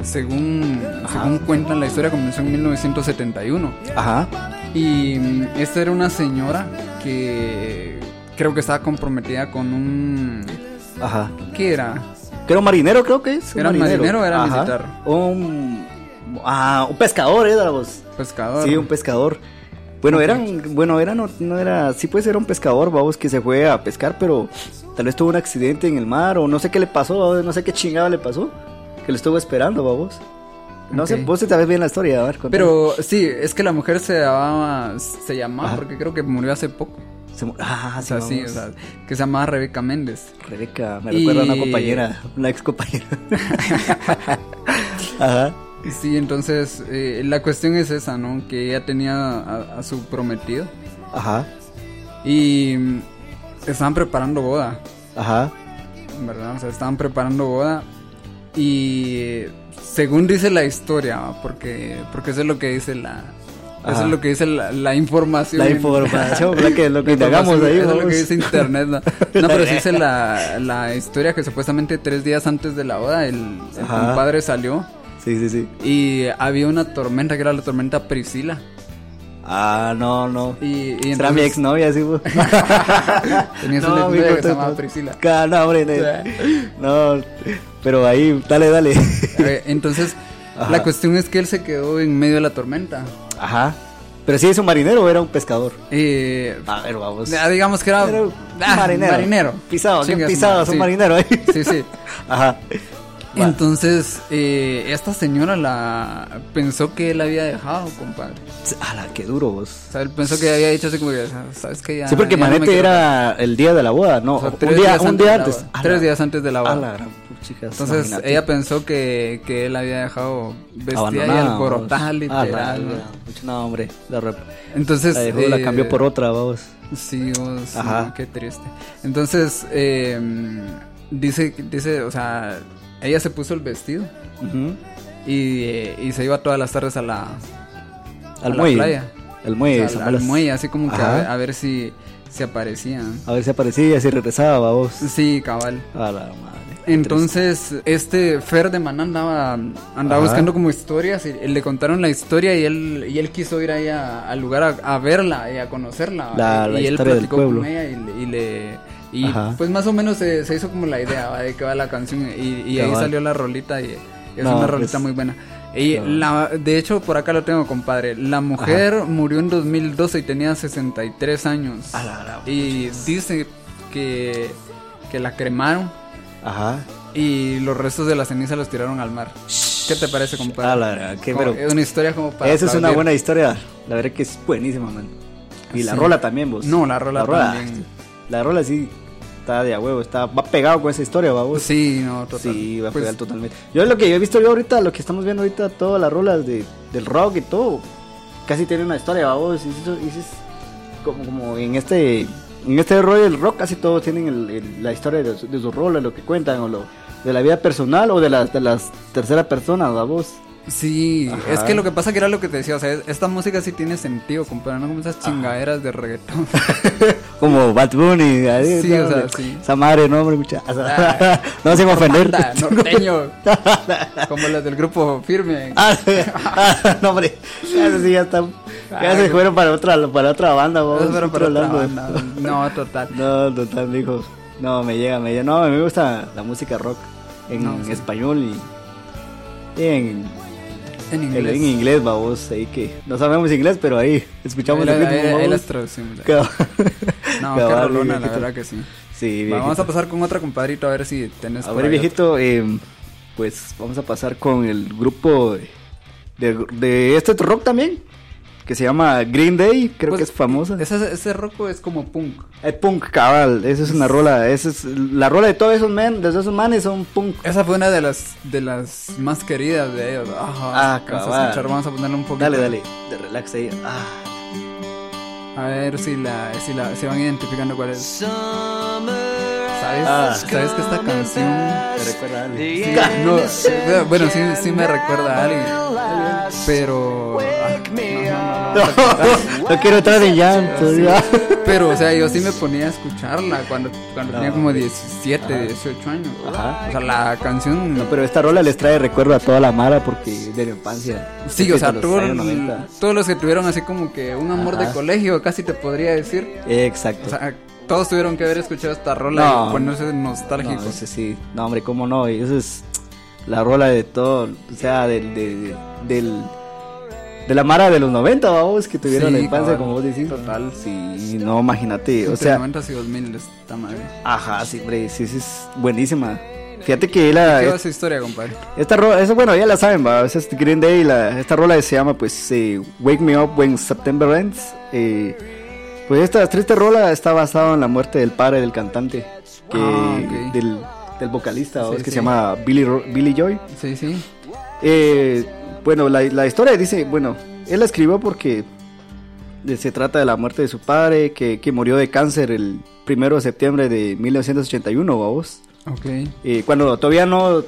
según, según cuentan la historia, comenzó en 1971. Ajá. Y mm, esta era una señora que creo que estaba comprometida con un... Ajá. ¿Qué era? Que era un marinero, creo que es. ¿Era un marinero o era militar? Un. Ah, un pescador, era vos. Pescador. Sí, un pescador. Bueno, eran, bueno, era, no, no era, sí pues era un pescador, vamos, que se fue a pescar, pero tal vez tuvo un accidente en el mar o no sé qué le pasó, babos, no sé qué chingada le pasó, que lo estuvo esperando, vamos. No sé, vos te sabes bien la historia, a ver, contame. Pero sí, es que la mujer se llamaba, se llamaba, Ajá. porque creo que murió hace poco. Se ah, O sí, sea, sí, vamos. o sea, que se llamaba Rebeca Méndez. Rebeca, me Y- recuerda a una compañera, una ex compañera. Ajá. Sí, entonces eh, la cuestión es esa, ¿no? Que ella tenía a, a su prometido Ajá. y mm, estaban preparando boda, Ajá. ¿verdad? O sea, estaban preparando boda y eh, según dice la historia, porque porque eso es lo que dice la eso es lo que dice la, la información. La información, la que lo que indagamos ahí, Eso es lo que dice internet. No, No, pero sí dice la, la historia que supuestamente tres días antes de la boda el, el compadre salió Sí, sí, sí. y había una tormenta que era la tormenta Priscila. Ah, no, no. Y, y Será mi entonces exnovia, sí, pues. tenías No, una mi que se llamaba Priscila. No, hombre, no. No, pero ahí, dale, dale. Entonces, Ajá. la cuestión es que él se quedó en medio de la tormenta. Ajá. Pero sí es un marinero o era un pescador. Eh, A ver, vamos. ah, digamos que era, Era un ah, marinero. marinero. Pisado, qué Chinga su pisado, es un sí. marinero ahí. Sí, sí. Ajá. Va. Entonces, eh, esta señora la pensó que él había dejado, compadre. Ala, qué duro vos. O sea, él pensó que había dicho así como que, sabes que ya. Sí, porque ya Manete era el día de la boda, no, O sea, un día, un antes día antes. Tres días antes de la boda. Puchicas, Entonces imagínate. ella pensó que, que él había dejado vestida y Abandonada, alborotada vos. literal. Ala, ¿no? hombre, la, rep- Entonces la dejó, la eh, cambió por otra, vamos. Sí, vos, Ajá. no, qué triste. Entonces eh, dice dice, o sea, ella se puso el vestido Ujú. y, eh, y se iba todas las tardes a la a Al la muelle. playa. Al muelle. O sea, al Blas. muelle, así como que a Ajá. ver, a ver si se aparecían. A ver si aparecía, si regresaba, vos. Sí, cabal. A la madre. Entonces, este Fer de Man andaba, andaba Ajá. buscando como historias y, y le contaron la historia y él, y él quiso ir ahí a- al lugar a, a verla y a conocerla. La- y la él platicó con ella y, le- y le... Y Ajá. pues más o menos se, se hizo como la idea ¿va? de que va la canción y, y ahí salió la rolita y, y es No, una pues, rolita muy buena. Y la, de hecho, por acá lo tengo, compadre. La mujer murió en 2012 y tenía 63 años. A la gran Y dice que, que la cremaron Ajá. y los restos de la ceniza los tiraron al mar. ¿Qué te parece, compadre? A la qué Como- pero- es una historia como para. Esa es una buena historia. La verdad que es buenísima, man. Y la rola también, vos. No, la rola también. La rola sí está de a huevo, está, va pegado con esa historia, va vos. Sí, no, total. Sí, va a Pues, pegar totalmente. Yo lo que yo he visto yo ahorita, lo que estamos viendo ahorita, todas las rolas de, del rock y todo, casi tiene una historia, va vos. Y eso- y eso es como, como en este en este rollo del rock, casi todos tienen el- el- la historia de, su- de sus rolas, lo que cuentan, o lo de la vida personal o de las de las tercera persona, va vos. Sí, Ajá. es que lo que pasa que era lo que te decía, o sea, es- esta música sí tiene sentido, compadre, no como esas chingaderas de reggaetón. Como Bad Bunny, ahí, Sí, no, o sea, sí. Esa madre, no, hombre, mucha. Ah. no sin ofender. Banda, norteño, como los del grupo Firme. Ah, ah, no, hombre. Ya, sí, ya está. Ya se fueron para otra, para otra banda, fueron para otra banda. No, total. No, total, hijo. No, me llega, me llega. No, a mí me gusta la música rock en No, sí. español y, y en, En en- inglés. en inglés, vamos. Ahí que no sabemos inglés, pero ahí escuchamos la- las traducimos. No, qué rolona, la verdad que sí. Sí, Va, vamos a pasar con otra compadrito a ver si tenés A ver, viejito, eh, pues vamos a pasar con el grupo de, de este rock también, que se llama Green Day, creo Pues, que es famosa. Ese, ese roco es como punk. Es punk, cabal, esa es una rola, esa es la rola de todos esos men, de esos manes son punk. Esa fue una de las de las más queridas de ellos. Ah, vamos a escuchar, vamos a ponerle un poquito. Dale, dale, de relax ahí. Ah, A ver si la si la si van identificando cuál es. ¿sabes? Ah. ¿Sabes que esta canción... Me recuerda a alguien. Sí, no, eh, bueno, sí, sí me recuerda a alguien, pero... no, no, no, No quiero entrar en llanto. Pero, o sea, yo sí me ponía a escucharla cuando, cuando tenía como 17, 18 años. Ajá. O sea, la canción... No, pero esta rola les trae recuerdo a toda la mara porque de la infancia. Sí, o sea, Los todo- años 90. todos los que tuvieron así como que un amor de Ajá. colegio, casi te podría decir. Exacto. O sea, todos tuvieron que haber escuchado esta rola No. y ponerse no, nostálgicos. ese sí. No, hombre, cómo no. Y eso es la rola de todo. O sea, del. de- del de la Mara de los 90, vamos, que tuvieron Sí, la infancia, como vos decís. Total. Sí, no, imagínate. O sea, 90 y 2000 esta madre. ajá, sí, hombre, sí, sí, es buenísima. Fíjate que la, ¿Qué va esa historia, compadre? Esta rola, eso bueno, ya la saben, va, esa es Green Day, la, esta rola se llama pues eh, Wake Me Up When September Ends. eh, pues esta triste rola está basada en la muerte del padre del cantante, que, Ah, del, del vocalista. Sí, es que sí. se llama Billy, Billy Joy. Sí, sí. Eh, bueno, la, la historia dice, bueno, él la escribió porque eh, se trata de la muerte de su padre, que, que murió de cáncer el primero de septiembre de 1981, vamos. Ok. Eh, cuando todavía no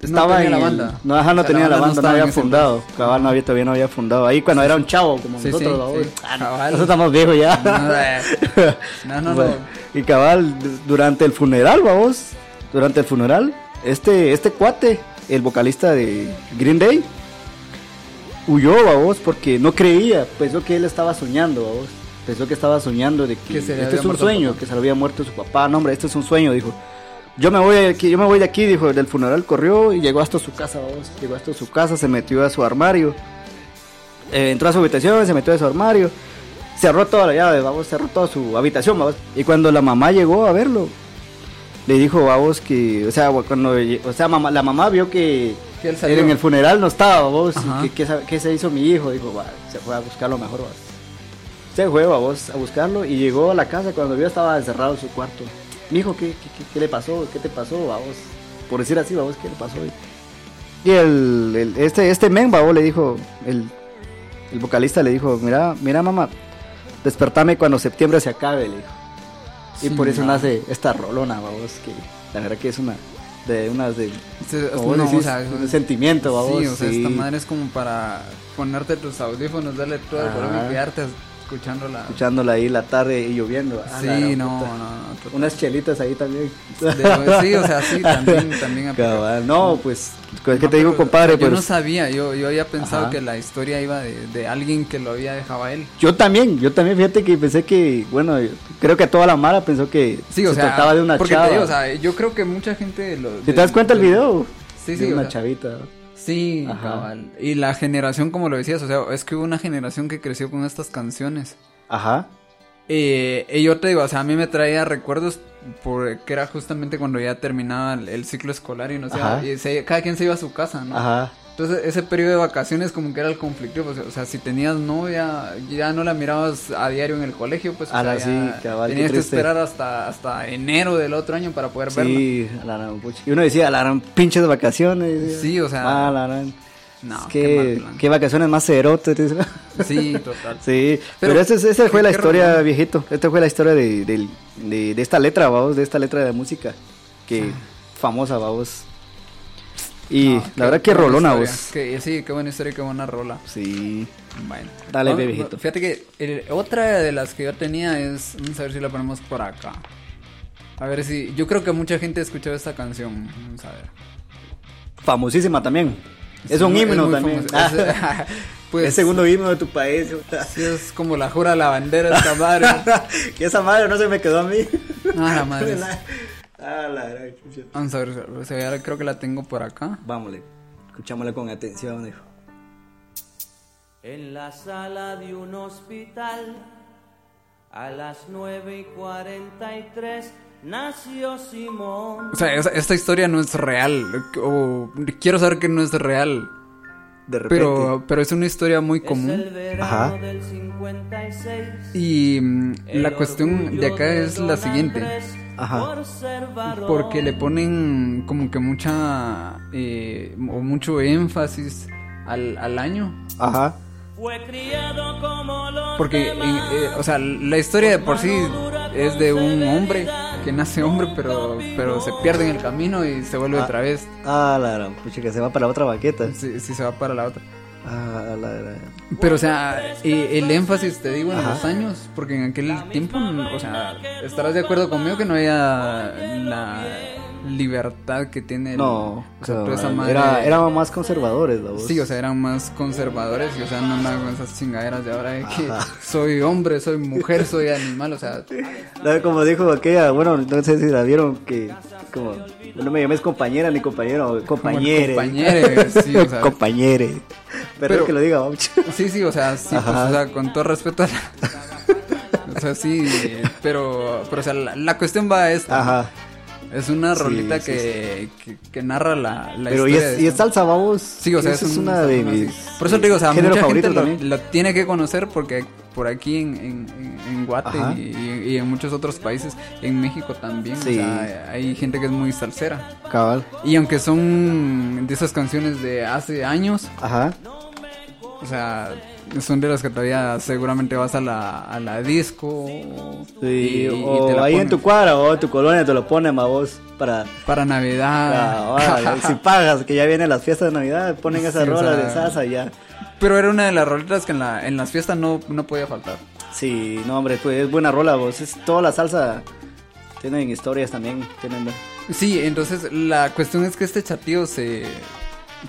estaba tenía en la banda. no, ajá, no O sea, tenía la la banda no había fundado. Cabal no había, todavía no había fundado. Ahí cuando era un chavo como Sí, nosotros, sí. Ah, no, nosotros estamos viejos ya. No, eh. No, no, Bueno, no. Y cabal, durante el funeral, vamos, durante el funeral, este, este cuate, el vocalista de Green Day, huyó, vamos, porque no creía, pensó que él estaba soñando, vamos. Pensó que estaba soñando de que, Que este es un sueño, que se le había muerto su papá. No, hombre, este es un sueño, dijo. Yo me voy de aquí, yo me voy de aquí, dijo, del funeral corrió y llegó hasta su casa, vamos. Llegó hasta su casa, se metió a su armario. Eh, entró a su habitación, se metió a su armario. Cerró toda la llave, vamos, cerró toda su habitación, vamos. Y cuando la mamá llegó a verlo, le dijo, vamos, que, o sea, cuando, o sea, mamá, la mamá vio que Que él salió. en el funeral no estaba, vos, Ajá. ¿qué, qué, sa- qué se hizo mi hijo? Dijo, va, se fue a buscarlo mejor, va. Se fue, va, vos, a buscarlo y llegó a la casa cuando vio estaba encerrado en su cuarto. Mi hijo, ¿qué, qué, le pasó? ¿Qué te pasó, vamos? Por decir así, vamos, ¿qué le pasó? Y el, el- este, este men, vamos, le dijo, el, el vocalista le dijo, mira, mira mamá, despertame cuando septiembre se acabe, le dijo. Y Sí, por eso nace esta rolona, vamos, que la verdad que es una de unas de no, decís, o sea, un sentimiento, vamos. Sí, o sea, sí. esta madre es como para ponerte tus audífonos, darle todo el Ajá. volumen y quedarte escuchándola. escuchándola ahí la tarde y lloviendo. ah, la Sí, gran no, puta. no, no. total. Unas chelitas ahí también. De- sí, o sea, sí, también, también. Cabal, no, pues, ¿qué No, te digo, compadre? o Yo Pues, no sabía, yo, yo había pensado Ajá. que la historia iba de, de alguien que lo había dejado a él. yo también, yo también, fíjate que pensé que, bueno, creo que toda la mara pensó que Sí, o se sea, trataba de una porque chava. te digo, o sea, yo creo que mucha gente lo. ¿Te das cuenta el video? Sí, De sí, o una sea, chavita. Sí, Ajá. cabal. Y la generación, como lo decías, o sea, es que hubo una generación que creció con estas canciones. Ajá. Eh, y yo te digo, o sea, a mí me traía recuerdos porque era justamente cuando ya terminaba el, el ciclo escolar y no sé, cada quien se iba a su casa, ¿no? Ajá. Entonces ese periodo de vacaciones como que era el conflictivo, o sea, o sea, si tenías novia, ya no la mirabas a diario en el colegio, pues o Ah, sea, sí, cabal, tenías que esperar hasta, hasta enero del otro año para poder verla. Sí, la. Y uno decía, la pinches vacaciones. Sí, o sea, Ah, la. No, es qué que, qué vacaciones más cerotes. Sí, total. Sí, Pero, pero, esa, es- esa fue ¿qué- la historia, viejito. Esta fue la historia de, del- de, de esta letra, vamos, de esta letra de música. Que famosa, vamos. Y No, la verdad que rolona, historia. vos. Que- sí, qué buena historia, qué buena rola. Sí. Bueno. Dale, viejito. Fíjate que el- otra de las que yo tenía es. Vamos a ver si la ponemos por acá. A ver si. Yo creo que mucha gente ha escuchado esta canción. Vamos a ver. Famosísima también. Es Sí, un himno también. famoso. Es, pues, es segundo himno de tu país. sí, es como la jura la bandera esta madre. que esa madre no se me quedó a mí. Ah, la madre. Ah, la gran chucha. Vamos a ver, o sea, creo que la tengo por acá. Vámonos, escuchámosla con atención, hijo. En la sala de un hospital, a las 9 y 43, nació Simón. O sea, esta historia no es real. O quiero saber que no es real. De repente. Pero, pero es una historia muy común. Ajá. del 56. Y mm, la cuestión de acá es la siguiente. Andrés Ajá. Porque le ponen como que mucha eh, o mucho énfasis al, al año. Ajá. Porque, demás. eh, o sea, la historia de por sí es de un hombre que nace hombre, pero, pero se pierde en el camino y se vuelve Ah. otra vez. Ah, la gran pucha, que se va para otra baqueta. Sí, sí se va para la otra. Ah, la. Pero, o sea, eh, el énfasis, te digo, en Ajá. los años, porque en aquel tiempo, o sea, estarás de acuerdo conmigo que no había la libertad que tiene el- No, o sea, toda esa cabal, madre- era, más conservadores, la voz. Sí, o sea, eran más conservadores y, o sea, no andaban con esas chingaderas de ahora de que Ajá. soy hombre, soy mujer, soy animal, o sea, Como dijo aquella, bueno, no sé si la vieron, que como no me llames compañera ni compañero, compañere. compañere, sí, o sea. compañere. Pero, Pero- que lo diga, vamos. sí, sí, o sea, sí, pues, o sea, con todo respeto a la... O sea, sí, pero, pero, o sea, la, la cuestión va a esto. Ajá. Es una Sí, rolita sí, que, que, que narra la, la Pero y historia es, de y es salsa, vamos. Sí, o sea, es, es un- una de mis. Por eso te digo, o sea, mucha gente lo, también. lo tiene que conocer porque por aquí en, en, Guate y, en muchos otros países, en México también, o sea, hay gente que es muy salsera. Cabal. Y aunque son de esas canciones de hace años, Ajá. O sea, son de las que todavía seguramente vas a la, a la disco. Sí, y- te la ahí en ponen. tu cuadra o en tu colonia te lo ponen a vos para. Para Navidad. Ah, si pagas, que ya vienen las fiestas de Navidad, ponen esas Sí, o rolas sea- de salsa y ya. Pero era una de las rolitas que en, la, en las fiestas no, no podía faltar. Sí, no, hombre, pues es buena rola, vos. Es toda la salsa. Tienen historias también. Tienen. Sí, entonces la cuestión es que este chatío se.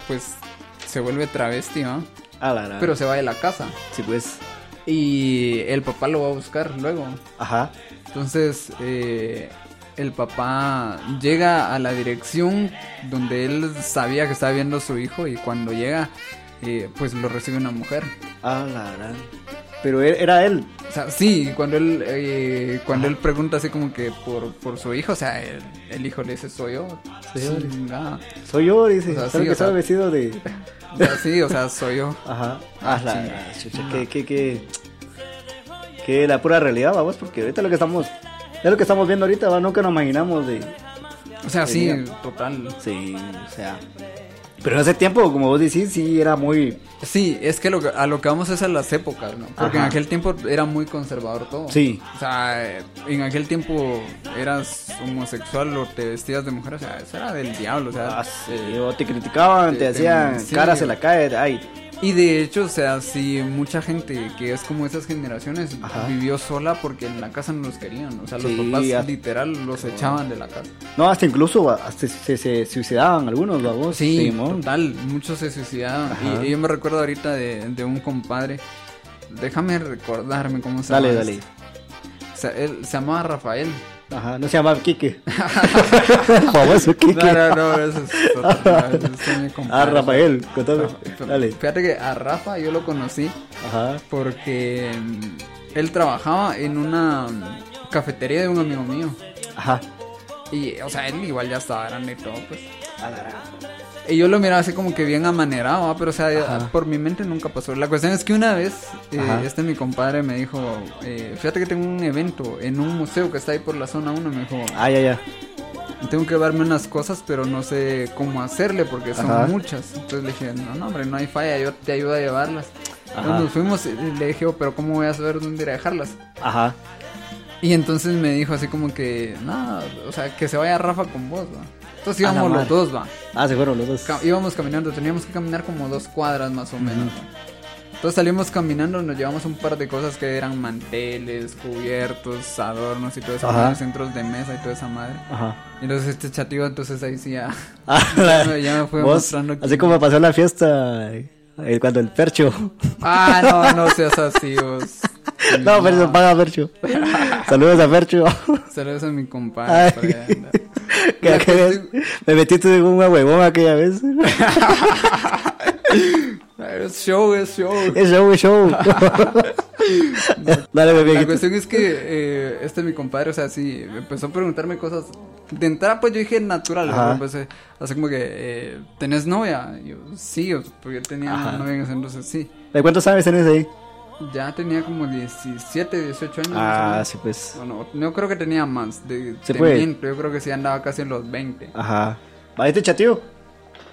Pues. Se vuelve travesti, ¿no? La. Pero se va de la casa. Sí, pues. Y el papá lo va a buscar luego. Ajá. Entonces, eh, el papá llega a la dirección donde él sabía que estaba viendo a su hijo. Y cuando llega, eh, pues lo recibe una mujer. Ah, la gran. Pero él- era él. O sea, sí, cuando él, eh, cuando él pregunta así como que por, por su hijo, o sea, el, el hijo le dice, soy yo. Soy yo. Soy yo, dice. O sea, sí, que sea- estaba vestido de. O sea, sí, o sea, soy yo. Ajá. Ah, la, la chucha, que, que, que, que la pura realidad, vamos, porque ahorita lo que estamos, es lo que estamos viendo ahorita, va, nunca nos imaginamos de, O sea, sí, total. sí, o sea, pero ese tiempo, como vos decís, sí era muy, Sí, es que lo que- a lo que vamos es a las épocas, ¿no? Porque en aquel tiempo era muy conservador todo. Sí. O sea, en aquel tiempo eras homosexual o te vestías de mujer, o sea, eso era del diablo, o sea. ah, sí, o te criticaban, te, te- hacían sí. caras en la calle, ay, Y de hecho, o sea, sí, mucha gente que es como esas generaciones Ajá. vivió sola porque en la casa no los querían. O sea, los Sí, papás literal los echaban de la casa. no, hasta incluso hasta se, se suicidaban algunos, vamos, Sí, Simón. total, muchos se suicidaban. Y, y yo me recuerdo ahorita de, de un compadre. Déjame recordarme cómo se Dale, llama. dale. este. O sea, él se llamaba Rafael. Ajá, no se llamaba Quique. Famoso Quique. No, no, no, ese es mi Ah. Rafael, contame. Dale. Fíjate que a Rafa yo lo conocí Ajá. porque él trabajaba en una cafetería de un amigo mío. Ajá. Y, o sea, él igual ya estaba grande y todo, pues. A la. Y yo lo miraba así como que bien amanerado, pero o sea, Ajá. por mi mente nunca pasó. La cuestión es que una vez, eh, este mi compadre me dijo, eh, fíjate que tengo un evento en un museo que está ahí por la zona 1, me dijo, Ah, ya, ya. tengo que darme unas cosas, pero no sé cómo hacerle porque son Ajá. muchas. Entonces le dije, no, no, hombre, no hay falla, yo te ayudo a llevarlas. Ajá. Entonces nos fuimos y le dije, "Oh, pero ¿cómo voy a saber dónde ir a dejarlas? Ajá. Y entonces me dijo así como que, no, o sea, que se vaya Rafa con vos, ¿va? Entonces íbamos los madre. dos, va. Ah, se fueron los dos. Ca- íbamos caminando, teníamos que caminar como dos cuadras más o menos. Entonces salimos caminando, nos llevamos un par de cosas que eran manteles, cubiertos, adornos y todo eso, Ajá. centros de mesa y toda esa madre. Ajá. Y entonces este chatillo, entonces ahí sí ya... Ah, Ya me- ya me fue mostrando que- Así como pasó la fiesta eh, cuando el percho. Ah, no, no seas así vos. no, pero paga percho. Saludos a percho. Saludos a mi compadre. que me metiste en una huevón aquella vez. Es show, es show. es show, es show. Dale, bebé. La cuestión es que eh, este mi compadre, o sea, sí, empezó a preguntarme cosas. De entrada, pues yo dije natural. ¿no? Pues, eh, así como que, eh, ¿tenés novia? Y yo, sí, porque yo tenía Ajá. novia en ese entonces, sí. ¿De cuántos sabes tenés ahí? Ya tenía como 17, 18 años. Ah, menos. sí, pues. Bueno, yo creo que tenía más. De, Se te puede. miento, yo creo que sí andaba casi en los 20. Ajá. ¿Va este chatío?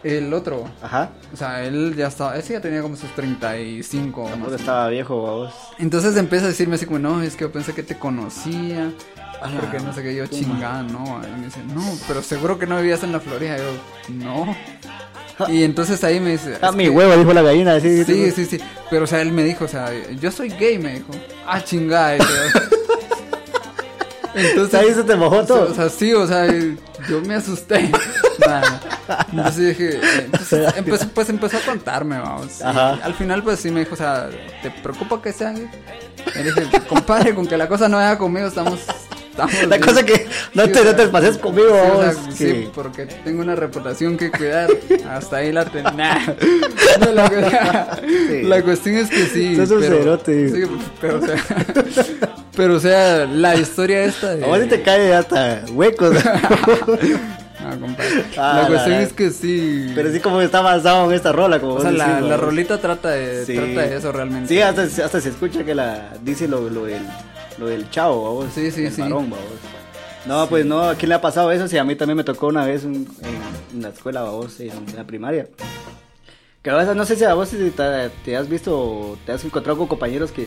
El otro, Ajá. o sea, él ya estaba, ese ya tenía como sus 35. más o Tampoco menos. estaba viejo, vos. Entonces empieza a decirme así como, no, es que yo pensé que te conocía Porque no sé qué, yo chingada, no. Y me dice, no, pero seguro que no vivías en la Florida. Y yo, no. Y entonces ahí me dice, Ah, "Es mi que- huevo, dijo la gallina. Sí, Sí, sí, sí. Pero, o sea, él me dijo, o sea, yo soy gay, me dijo. Ah, chingada. Entonces, Ahí se te mojó todo. O sea, sí, o sea, yo me asusté. Entonces dije, eh, entonces empezó, pues empezó a contarme, vamos. Al final, pues sí me dijo, o sea, ¿te preocupa que sea? Y dije, compadre, con que la cosa no vaya conmigo, estamos. estamos La bien". cosa que no Sí, te, o no te pases conmigo, Sí, o vamos. sea, Sí. sí, porque tengo una reputación que cuidar. Hasta ahí la. No, la, Sí. la cuestión es que sí. Pero, cerote. Sí, pero o sea. Pero o sea, la historia esta de. A vos sí te cae hasta huecos. No, compadre. Ah, la la cuestión verdad. es que sí. Pero sí como está avanzado en esta rola, como o sea, la, la rolita trata de, Sí. trata de eso realmente. Sí, hasta, hasta se escucha que la dice lo, lo, del, lo del chavo, vamos. Sí, sí, el sí. varón, vamos. No, pues no, ¿a quién le ha pasado eso? Sí, a mí también me tocó una vez un- en, en la escuela, vamos, en, la primaria. Que a veces, no sé si a vos te, te has visto te has encontrado con compañeros que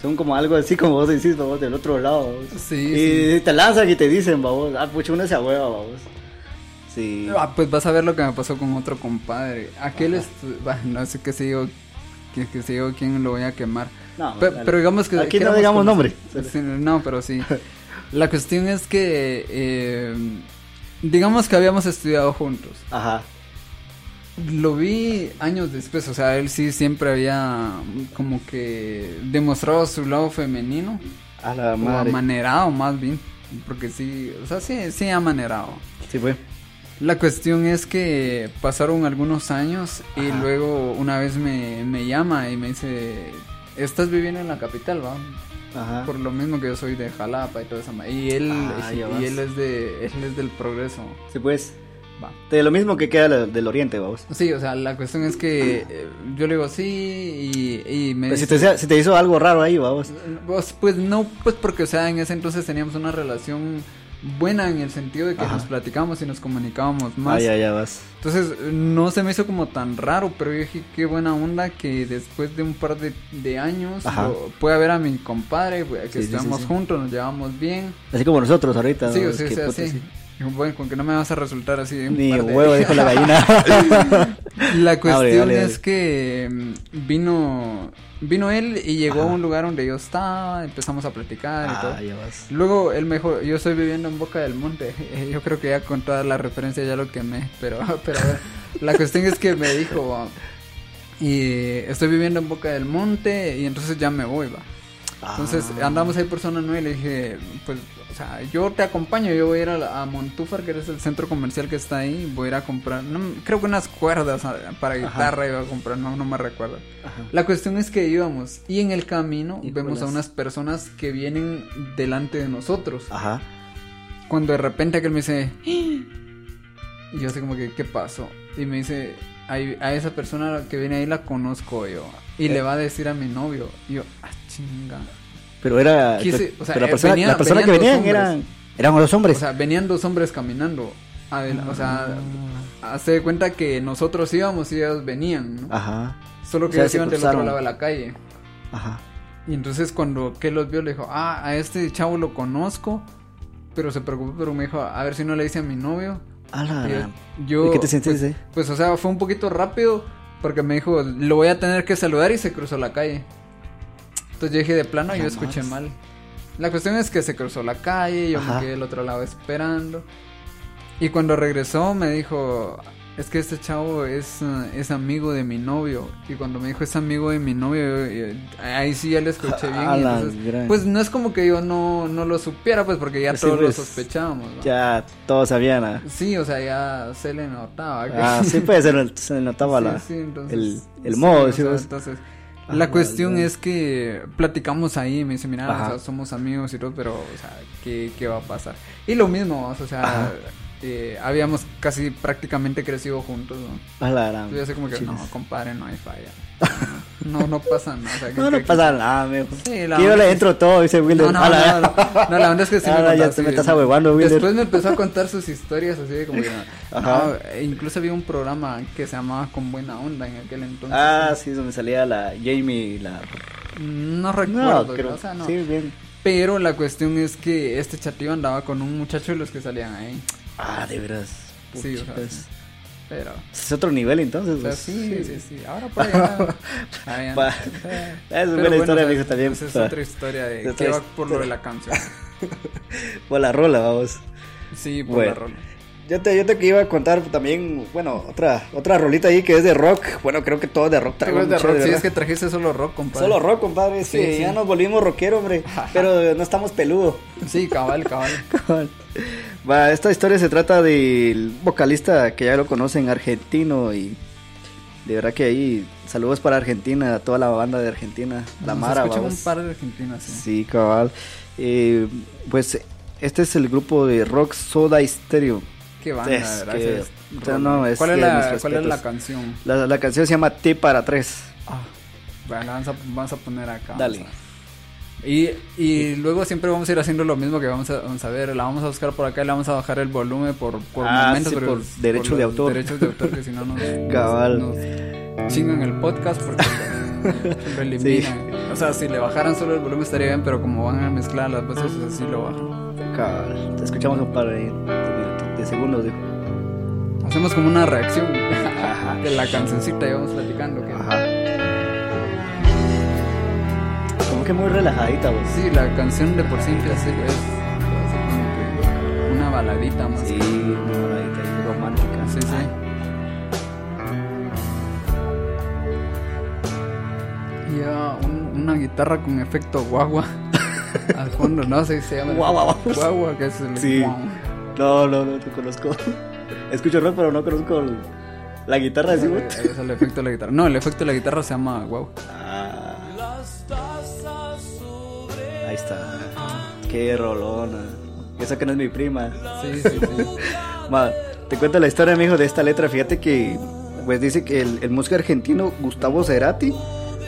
son como algo así como vos decís, vamos, del otro lado. Sí, y te lanzan y te dicen, vamos, ah, pucha, uno se ahueva, vamos. Sí. Ah, pues vas a ver lo que me pasó con otro compadre. Aquel bah, no sé qué se digo, que, que se digo quién lo voy a quemar. No, Pe- dale. pero digamos que Aquí no digamos nombre. Sí, no, pero sí. La cuestión es que eh, digamos que habíamos estudiado juntos. Ajá. Lo vi años después, o sea, él sí siempre había como que demostrado su lado femenino. A la O madre. amanerado más bien. Porque sí, o sea, sí, sí amanerado. Sí fue. La cuestión es que pasaron algunos años y Ajá. luego una vez me, me llama y me dice, estás viviendo en la capital, ¿va? Ajá. Por lo mismo que yo soy de Jalapa y todo eso. Y él, Ah, y, él es de, él es del progreso. Sí, pues. Va. De lo mismo que queda del oriente, vamos. Sí, o sea, la cuestión es que eh, yo le digo sí y, y me Pues si, te, si te hizo algo raro ahí, vamos. Pues, pues no, pues porque, o sea, en ese entonces teníamos una relación buena en el sentido de que Ajá. nos platicábamos y nos comunicábamos más. Ah, ya, ya vas. Entonces no se me hizo como tan raro, pero yo dije qué buena onda que después de un par de, de años lo- pueda ver a mi compadre, que Sí, estamos sí, sí. juntos, nos llevamos bien. Así como nosotros ahorita. Sí, ¿no? o sea, o sea, puta, Bueno, con que no me vas a resultar así Ni par de- huevo, dijo la gallina. La cuestión es que mm, vino vino él y llegó Ajá. a un lugar donde yo estaba, empezamos a platicar y ah, todo. ya vas. Luego él me dijo, yo estoy viviendo en Boca del Monte. Yo creo que ya con toda la referencia ya lo quemé, pero, pero la cuestión es que me dijo, y estoy viviendo en Boca del Monte y entonces ya me voy, va. Entonces Ah. andamos ahí por zona 9 y le dije, pues, o sea, yo te acompaño, yo voy a ir a, a Montúfar, que es el centro comercial que está ahí, voy a ir a comprar, no, creo que unas cuerdas ah, para guitarra iba a comprar, no, no me recuerdo. Ajá. La cuestión es que íbamos y en el camino Híjolas. vemos a unas personas que vienen delante de nosotros. Ajá. Cuando de repente aquel me dice, y yo así como que, ¿qué pasó? Y me dice, "Ahí- a esa persona que viene ahí la conozco yo. Y Eh. le va a decir a mi novio. Y yo, ah, chinga. Pero era. Quise- o sea, pero la eh, persona, venía- la persona que venían eran. Eran los hombres. O sea, venían dos hombres caminando. O sea, Ah. hace de cuenta que nosotros íbamos y ellos venían, ¿no? Ajá. Solo que O ellos iban del otro lado de la calle. Ajá. Y entonces cuando que los vio le dijo, ah, a este chavo lo conozco. Pero se preocupó, pero me dijo, a ver si no le dice a mi novio. A la Y gran- yo, ¿Y qué te sientes, pues, eh? pues, o sea, fue un poquito rápido porque me dijo, lo voy a tener que saludar y se cruzó la calle. Entonces yo dije, de plano, yo escuché mal. La cuestión es que se cruzó la calle, yo Ajá. me quedé del otro lado esperando. Y cuando regresó me dijo, es que este chavo es, eh, es amigo de mi novio. Y cuando me dijo, es amigo de mi novio, yo- yo- ahí sí ya le escuché bien. Y entonces, pues no es como que yo no, no lo supiera, pues porque ya sí, todos pues, lo sospechábamos. ¿no? Ya todos sabían. ah. Sí, o sea, ya se le notaba. Ah, sí, pues se, le- notaba la, Sí, sí, entonces, el, el sí, modo. o sea, entonces, Ah, la cuestión vale. es que platicamos ahí, me dice, mira, o sea, somos amigos y todo, pero, o sea, ¿qué, qué va a pasar? Y lo mismo, o sea, Ajá. Eh, habíamos casi prácticamente crecido juntos, ¿no? A la gran- yo así como que, chiles. no, compadre, no hay falla. No, no pasa nada. o sea, que- No, no que- pasa nada, mijo. Sí, la Yo le entro todo, dice Wilder. No, no, la- no, no, la verdad es que sí me Ahora ya contaba te me estás ahuevando, Wilder. Después me empezó a contar sus historias así de como que... Ajá. e incluso había un programa que se llamaba Con Buena Onda en aquel entonces. Ah, sí, donde salía la Jamie y la... No recuerdo, creo. o sea, no. Sí, bien. Pero la cuestión es que este chatillo andaba con un muchacho de los que salían ahí. Ah, de veras. Sí. Pero. Es otro nivel entonces. O sea, pues. sí, sí, sí. Ahora por allá. allá. Eh, Es pero buena bueno, historia, o sea, mijo, también. pues es otra historia de Es que va por lo de la canción. Por la rola, vamos. Sí, por Bueno. la rola. Yo te, yo te iba a contar también, bueno, otra otra rolita ahí que es de rock. Bueno, creo que todo es de rock. Te traigo de rock, sí, es que trajiste solo rock, compadre. Solo rock, compadre. Es Sí, que sí. ya nos volvimos rockero, hombre. pero no estamos peludo. Sí, cabal, cabal. Va, esta historia se trata del vocalista que ya lo conocen, argentino. Y de verdad que ahí, saludos para Argentina, a toda la banda de Argentina, la Nos Mara. escuchan un par de argentinas, sí. Sí, cabal. Eh, pues este es el grupo de rock Soda Stereo. Qué banda, Es ¿verdad? que- Ese o sea, no, es ¿Cuál, es la, ¿Cuál es la canción? La, la canción se llama T para tres. Ah, bueno, la vamos a, vamos a poner acá. Dale. Y, y luego siempre vamos a ir haciendo lo mismo que vamos a, vamos a ver. La vamos a buscar por acá y le vamos a bajar el volumen por, por Ah, momentos. sí, por derechos los de autor. Derechos de autor, que si no nos, Cabal. nos, nos chingan el podcast porque lo eliminan. O sea, si le bajaran solo el volumen estaría bien, pero como van a mezclar las voces, así lo bajan. Cabal. Te escuchamos un par de, de- de segundos. dijo. Hacemos como una reacción de la cancioncita y vamos platicando. que- Ajá. Que muy relajadita, vos. Sí, la canción de por sí es, como que una baladita más. Sí, muy relajadita y romántica. Sí, sí. Y un- una guitarra con efecto guagua al fondo, no sé si se llama. Guagua, Guagua, que es el Sí. guau. No, no, no te conozco. Escucho rock, pero no conozco el- la guitarra de Simon. Es el efecto de la guitarra. No, el efecto de la guitarra se llama guau. Ah. Ahí está. Qué rolona. Esa que no es mi prima. Sí, sí, sí. Ma, te cuento la historia, mijo, de esta letra. Fíjate que, pues dice que el, el músico argentino Gustavo Cerati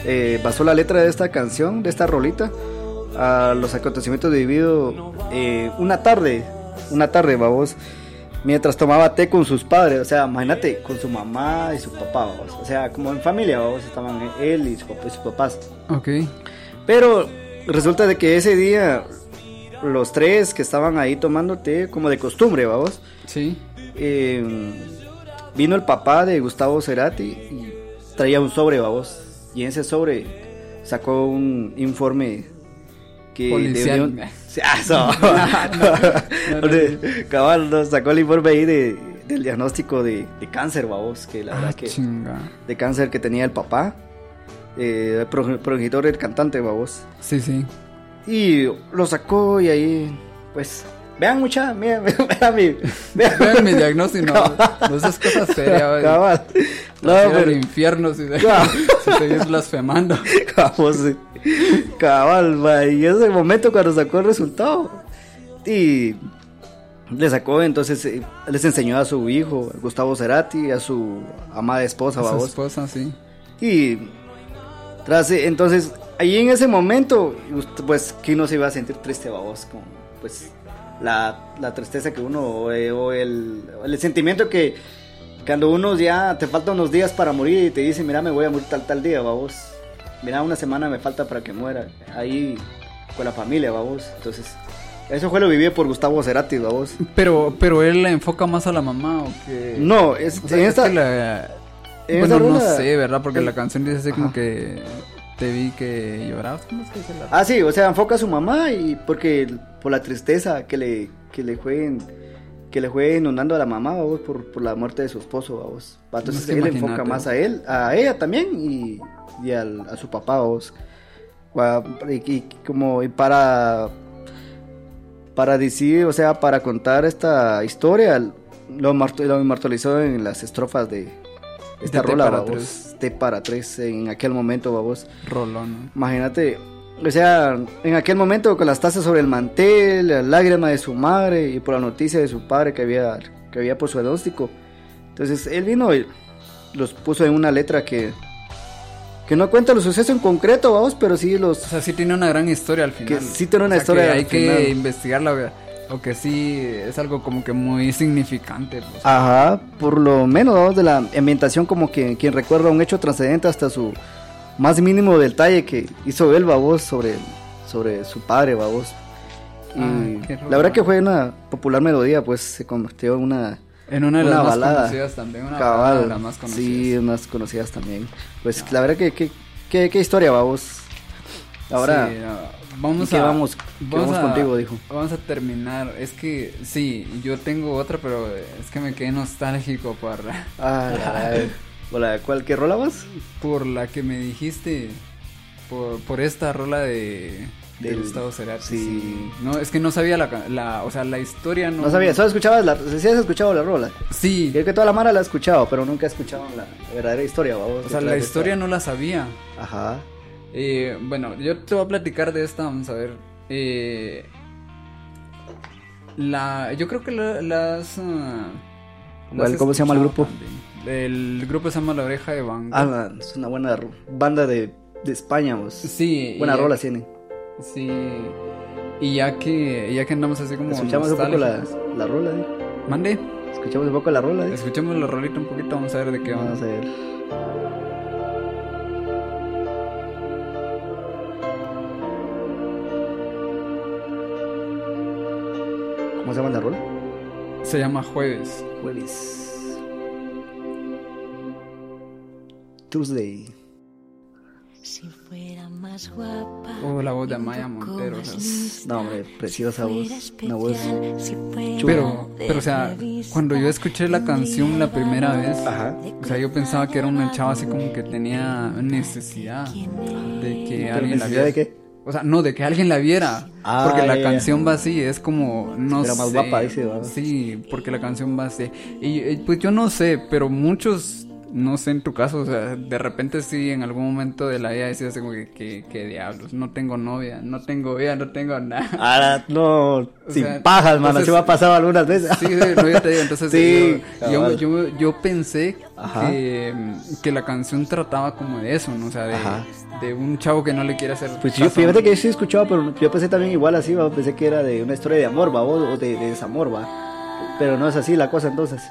eh, basó la letra de esta canción, de esta rolita, a los acontecimientos vividos eh, una tarde, una tarde, babos, mientras tomaba té con sus padres. O sea, imagínate, con su mamá y su papá, babos. O sea, como en familia, babos, estaban él y su papá y sus papás. Ok. Pero resulta de que ese día los tres que estaban ahí tomando té, como de costumbre, vamos, Sí. eh, vino el papá de Gustavo Cerati y traía un sobre, vamos, y en ese sobre sacó un informe que Policial. ah, no, no, cabal, sacó el informe ahí de, del diagnóstico de, de cáncer, vamos, que la Ah, verdad que chinga. de cáncer que tenía el papá, eh, pro- progenitor del cantante, vamos. Sí, sí. Y lo sacó y ahí, pues, vean mucha, miren, vean mi, vean, Vean mi diagnóstico, no, no esas cosas serias, cabal. No, pero, infierno si, seguís blasfemando. cabal, sí. cabal, va, y ese momento cuando sacó el resultado, y le sacó, entonces, eh, les enseñó a su hijo, Gustavo Cerati, a su amada esposa, A su babos. esposa, sí. Y tras eh, entonces, ahí en ese momento, pues, ¿quién no se iba a sentir triste, babos? Como, pues, la, la tristeza que uno, o, eh, o el, el sentimiento que cuando uno ya te faltan unos días para morir y te dice, mira, me voy a morir tal, tal día, babos. Mira, una semana me falta para que muera. Ahí, con la familia, babos. Entonces, eso fue lo vivido por Gustavo Cerati, babos. Pero, pero él le enfoca más a la mamá o que. No, es, O sea, en es esta... que la- Bueno, no rola- sé, ¿verdad? Porque la canción dice así como que te vi que llorabas. ¿Cómo es que dice la Ah, sí, o sea, enfoca a su mamá y porque por la tristeza que le, que le fue que le fue inundando a la mamá, vamos, por, por la muerte de su esposo. Va, Entonces Es que él imagínate. enfoca más a él, a ella también y, y al- a su papá. Va, Y, y como y para para decir, o sea, para contar esta historia, lo, lo inmortalizó en las estrofas de esta rola, para tres. T para tres en aquel momento, vamos. rolón? Imagínate, o sea, en aquel momento con las tazas sobre el mantel, la lágrima de su madre y por la noticia de su padre que había, que había por su diagnóstico. Entonces él vino y los puso en una letra que, que no cuenta los sucesos en concreto, vamos, pero sí los... O sea, sí tiene una gran historia al final. Que sí tiene una O sea, historia que al hay final. que investigarla, güey. O que sí es algo como que muy significante. pues. Ajá, por lo menos, vamos, de la ambientación como que quien recuerda un hecho trascendente hasta su más mínimo detalle que hizo él, babos, sobre, sobre su padre, babos. Y la verdad que fue una popular melodía, pues se convirtió en una En una de las más conocidas también, una cabal. de las más conocidas. Sí, unas conocidas también. Pues la verdad que qué historia, babos. Ahora Sí, no, vamos ¿y qué a vamos- vamos contigo, dijo? Vamos a terminar. Es que sí, yo tengo otra, pero es que me quedé nostálgico por Ay. Hola, ¿cuál qué rola vas? por la que me dijiste por, por esta rola de de Del- Gustavo Cerati. sí. Sí. No, es que no sabía la, la o sea, la historia no No sabía, solo escuchabas la, sí has escuchado la rola. Sí. Creo que toda la mara la ha escuchado, pero nunca ha escuchado la verdadera historia, babos. O sea, la historia no la sabía. Ajá. Eh, bueno, yo te voy a platicar de esta, vamos a ver. Eh, la, yo creo que la- las... ah, ¿Cuál- las cómo se llama el grupo? El grupo se llama La Oreja de Van. Ah, es una buena banda de, de España, vos. Sí. Buena rola tiene. Sí. Y ya que, ya que andamos así como... Escuchamos un poco la, la rola, eh. Mande. Escuchamos un poco la rola, eh. Escuchemos la rolita un poquito, vamos a ver de qué Vamos vamos. a ver. ¿Cómo se llama la rola? Se llama Jueves. Jueves. Tuesday. Si fuera más guapa. Oh, la voz de Amaya Montero. o sea, No, hombre, preciosa voz. Una voz. Pero, pero, o sea, cuando yo escuché la canción la primera vez, Ajá. o sea, yo pensaba que era una chava así como que tenía necesidad de que ¿Pero alguien la viera. de qué? O sea, no, de que alguien la viera. Ah, porque la ya. canción va así, es como, no Era sé. más guapa, dice, ¿verdad? Sí, porque la canción va así. Y eh, pues yo no sé, pero muchos, no sé en tu caso, o sea, de repente sí, en algún momento de la vida decías como que, que, que diablos, no tengo novia, no tengo vida, no tengo nada. Ahora, no, sin sea, pajas, mano. Así me ha pasado algunas veces. Sí, sí, no, yo te digo, entonces Sí, yo, yo, cabal. yo, yo pensé que, que la canción trataba como de eso, ¿no? O sea, de, de un chavo que no le quiere hacer Pues yo, fíjate que yo sí he escuchado, pero yo pensé también igual así, ¿va? pensé que era de una historia de amor, ¿va? o o de, de desamor, va. Pero no es así la cosa entonces.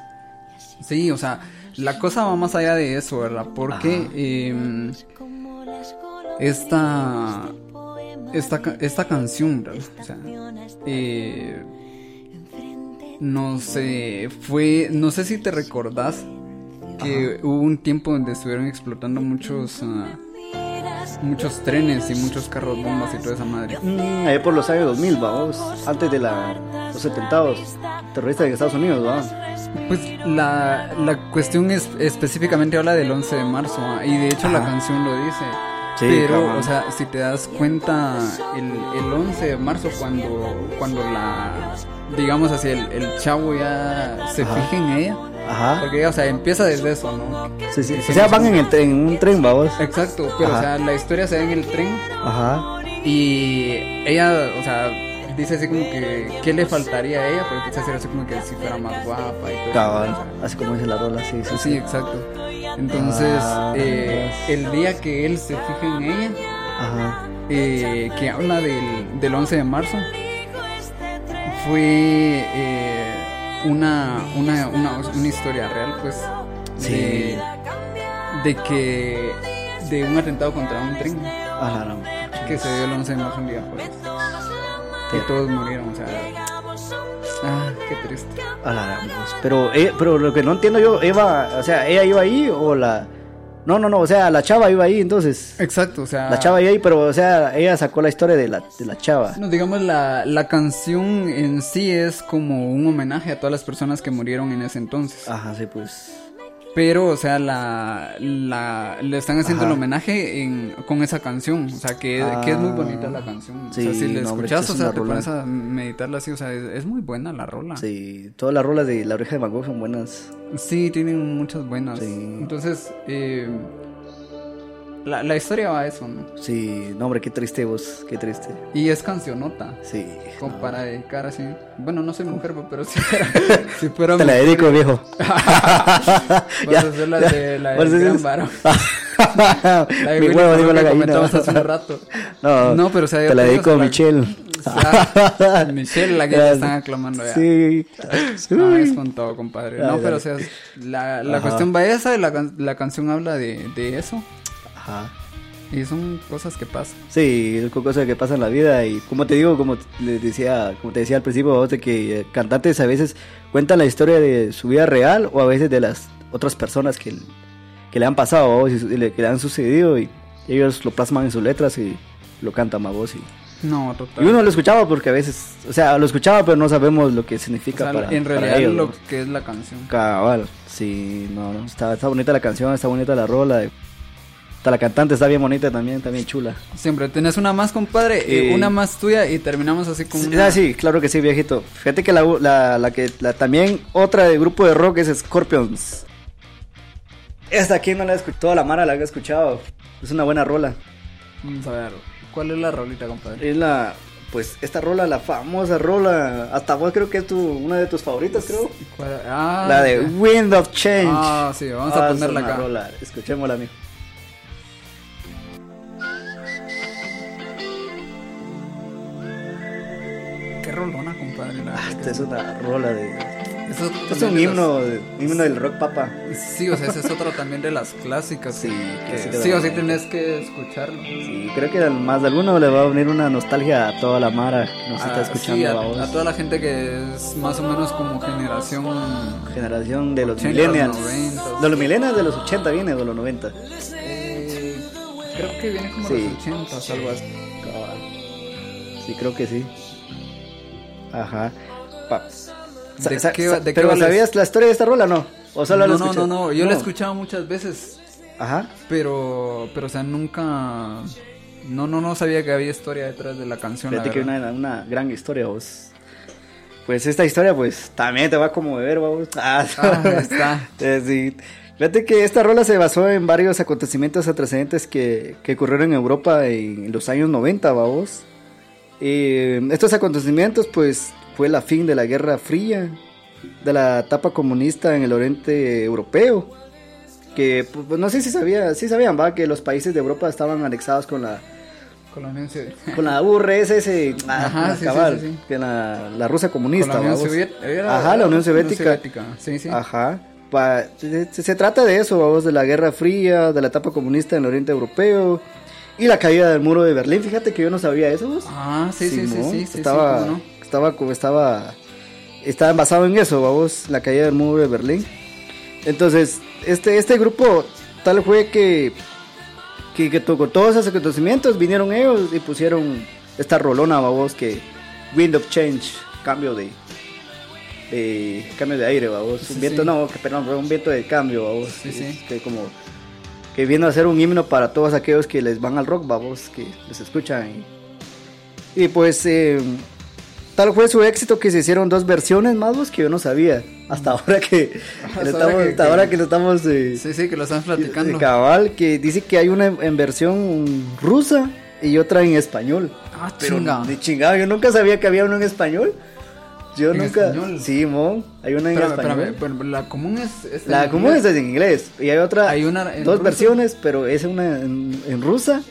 Sí, o sea, la cosa va más allá de eso, ¿verdad? Porque em, esta, esta, esta canción, ¿verdad? O sea, eh, no sé, fue, no sé si te recordás que hubo un tiempo donde estuvieron explotando muchos, ah, muchos trenes y muchos carros bombas y toda esa madre. Mm, ahí por los años 2000, vamos, antes de la, los atentados terroristas en Estados Unidos, ¿va? Pues la, la cuestión es, específicamente habla del 11 de marzo ah, y de hecho la Ajá. canción lo dice. Sí, Pero, o sea, si te das cuenta, el, el 11 de marzo cuando, cuando la, digamos así, el, el chavo ya se Ajá. fija en ella, Ajá. porque, o sea, empieza desde eso, ¿no? Sí, sí. O sea, van en, el tren, en un tren, vamos. Exacto, pero, Ajá. o sea, la historia se da en el tren Ajá. y ella, o sea, dice así como que, ¿qué le faltaría a ella? Porque empieza a decir así como que si fuera más guapa y todo Cabal. Así como dice la rola, sí, sí. Sí, exacto. Entonces, Ah, eh, el día que él se fija en ella, Ajá. eh, que habla del, del 11 de marzo, fue eh, una, una, una, una historia real, pues, Sí. de, de que, de un atentado contra un tren A la gran- que se dio el 11 de marzo un día jueves. Y todos murieron, o sea, ah, qué triste. A la. Pero, eh, pero lo que no entiendo yo, Eva, o sea, ¿ella iba ahí o la...? No, no, no, o sea, la chava iba ahí, entonces... Exacto, o sea... La chava iba ahí, pero, o sea, ella sacó la historia de la, de la chava. No, digamos, la, la canción en sí es como un homenaje a todas las personas que murieron en ese entonces. Ajá, sí, pues... Pero, o sea, la, la, le están haciendo Ajá. el homenaje en, con esa canción. O sea, que, que es muy Ah. bonita la canción. Sí, o sea, si la no, escuchas, es o sea, te rola. pones a meditarla así. O sea, es, es muy buena la rola. Sí, todas las rolas de La Oreja de Van Gogh son buenas. Sí, tienen muchas buenas. Sí. Entonces, eh, la, la historia va a eso, ¿no? Sí, no, hombre, qué triste vos, qué triste. Y es cancionota. Sí. Como para dedicar así. Bueno, no soy mujer, pero si fuera. si fuera Te la mujer, dedico, viejo. Vas a hacer la de la hacer- gran varón. La de Mi huevo, digo la gallina. comentamos hace un rato. No, No, pero o sea, te la dedico a Michelle. sea, Michelle, la que ya están aclamando ya. Sí. No, es con todo, compadre. No, pero o sea, la, la cuestión va esa y la, la canción habla de, de eso. Ajá. Y son cosas que pasan. Sí, es cosas que pasan en la vida y como te digo, como les decía, como te decía al principio, de que eh, cantantes a veces cuentan la historia de su vida real o a veces de las otras personas que, que le han pasado y y que le han sucedido y ellos lo plasman en sus letras y lo cantan a vos y, No, y total. uno lo escuchaba porque a veces, o sea, lo escuchaba pero no sabemos lo que O significa sea, para, en para realidad ellos, lo ¿no? que es la canción. Cabal, sí, no, no, está, está bonita la canción, está bonita la rola. Hasta la cantante está bien bonita también, bien chula. Siempre tenés una más, compadre, y Eh, una más tuya y terminamos así con Sí, una... ah, sí, claro que sí, viejito. Fíjate que la, la, la que la, también otra de grupo de rock es Scorpions. Esta aquí no la he escuchado, toda la mara la he escuchado. Es una buena rola. Vamos a ver, ¿cuál es la rolita, compadre? Es la, pues, esta rola, la famosa rola. Hasta vos creo que es tu, una de tus favoritas, creo. ¿Cuál- Ah, la de. Wind of Change. Ah, sí, vamos a Ah, ponerla acá. rola. Escuchémosla, amigo. Rolona, compadre. la Esta que- es una rola de... Eso Es un de himno, de- himno del rock papa. Sí, o sea, esa es otra también de las clásicas. Sí, que, sí sí o sí tenés que escucharlo. Sí, creo que a más de alguno le va a venir una nostalgia a toda la mara que nos está Ah, escuchando. sí, a, babos. a toda la gente que es más o menos como generación. Generación de los 80s, millennials. 90s. De los millennials de los 80 viene, de los 90. eh, creo que viene como Sí. los 80, algo así. Sí, creo que sí. Ajá. Pa- sa- ¿De sa- qué sa- va- de qué pero ¿sabías la historia de esta rola no? ¿O solo la no, no, no, no, yo la he escuchado muchas veces, Ajá. pero, pero, o sea, nunca. No, no, no sabía que había historia detrás de la canción. la Fíjate que una, una gran historia, vos. Pues esta historia, pues, también te va a conmover, vamos. Ah, Ah, está. Sí. Fíjate que esta rola se basó en varios acontecimientos antecedentes que, que ocurrieron en Europa en los años 90, vamos. Eh, estos acontecimientos, pues, fue la fin de la Guerra Fría, de la etapa comunista en el oriente europeo. Que, pues, no sé si sabía, sí sabían, va, que los países de Europa estaban anexados con la, Con la Unión Soviética. con la URSS, ah, Ajá, sí, sí, cabal, sí, sí. que la, la Rusia Con comunista, la Unión. Soviética. era- Ajá, la Unión Soviética. Sí, sí. Ajá. Pa- se- se trata de eso, vamos, de la Guerra Fría, de la etapa comunista en el Oriente Europeo y la caída del muro de Berlín. Fíjate que yo no sabía eso, vos. Ah, sí, sí, sí, sí, sí, sí, estaba, cómo no. estaba, como estaba, estaba basado en eso, vamos, la caída del muro de Berlín. Entonces, este, este grupo tal fue que, que, que tocó todos esos acontecimientos, vinieron ellos y pusieron esta rolona, vamos, que Wind of Change, cambio de, de cambio de aire, vamos, Sí, un viento, sí. no, que, perdón, fue un viento de cambio, vamos, Sí, sí. que como que viene a ser un himno para todos aquellos que les van al rock, vamos, que les escuchan. Y, y pues eh, tal fue su éxito que se hicieron dos versiones más vos, que yo no sabía. Hasta ahora que, Hasta estamos, que- hasta que- ahora que lo estamos eh, Sí, sí, que lo están eh, platicando. cabal, que dice que hay una en, versión rusa y otra en español. Ah, Pero chinga. de chingado, yo nunca sabía que había uno en español. Yo ¿En nunca. español? Sí, mon, hay una en Espérame, español. pero la común es. es La en común inglés. es en inglés y hay otra, Hay una en dos ruso. versiones, pero es una en, en rusa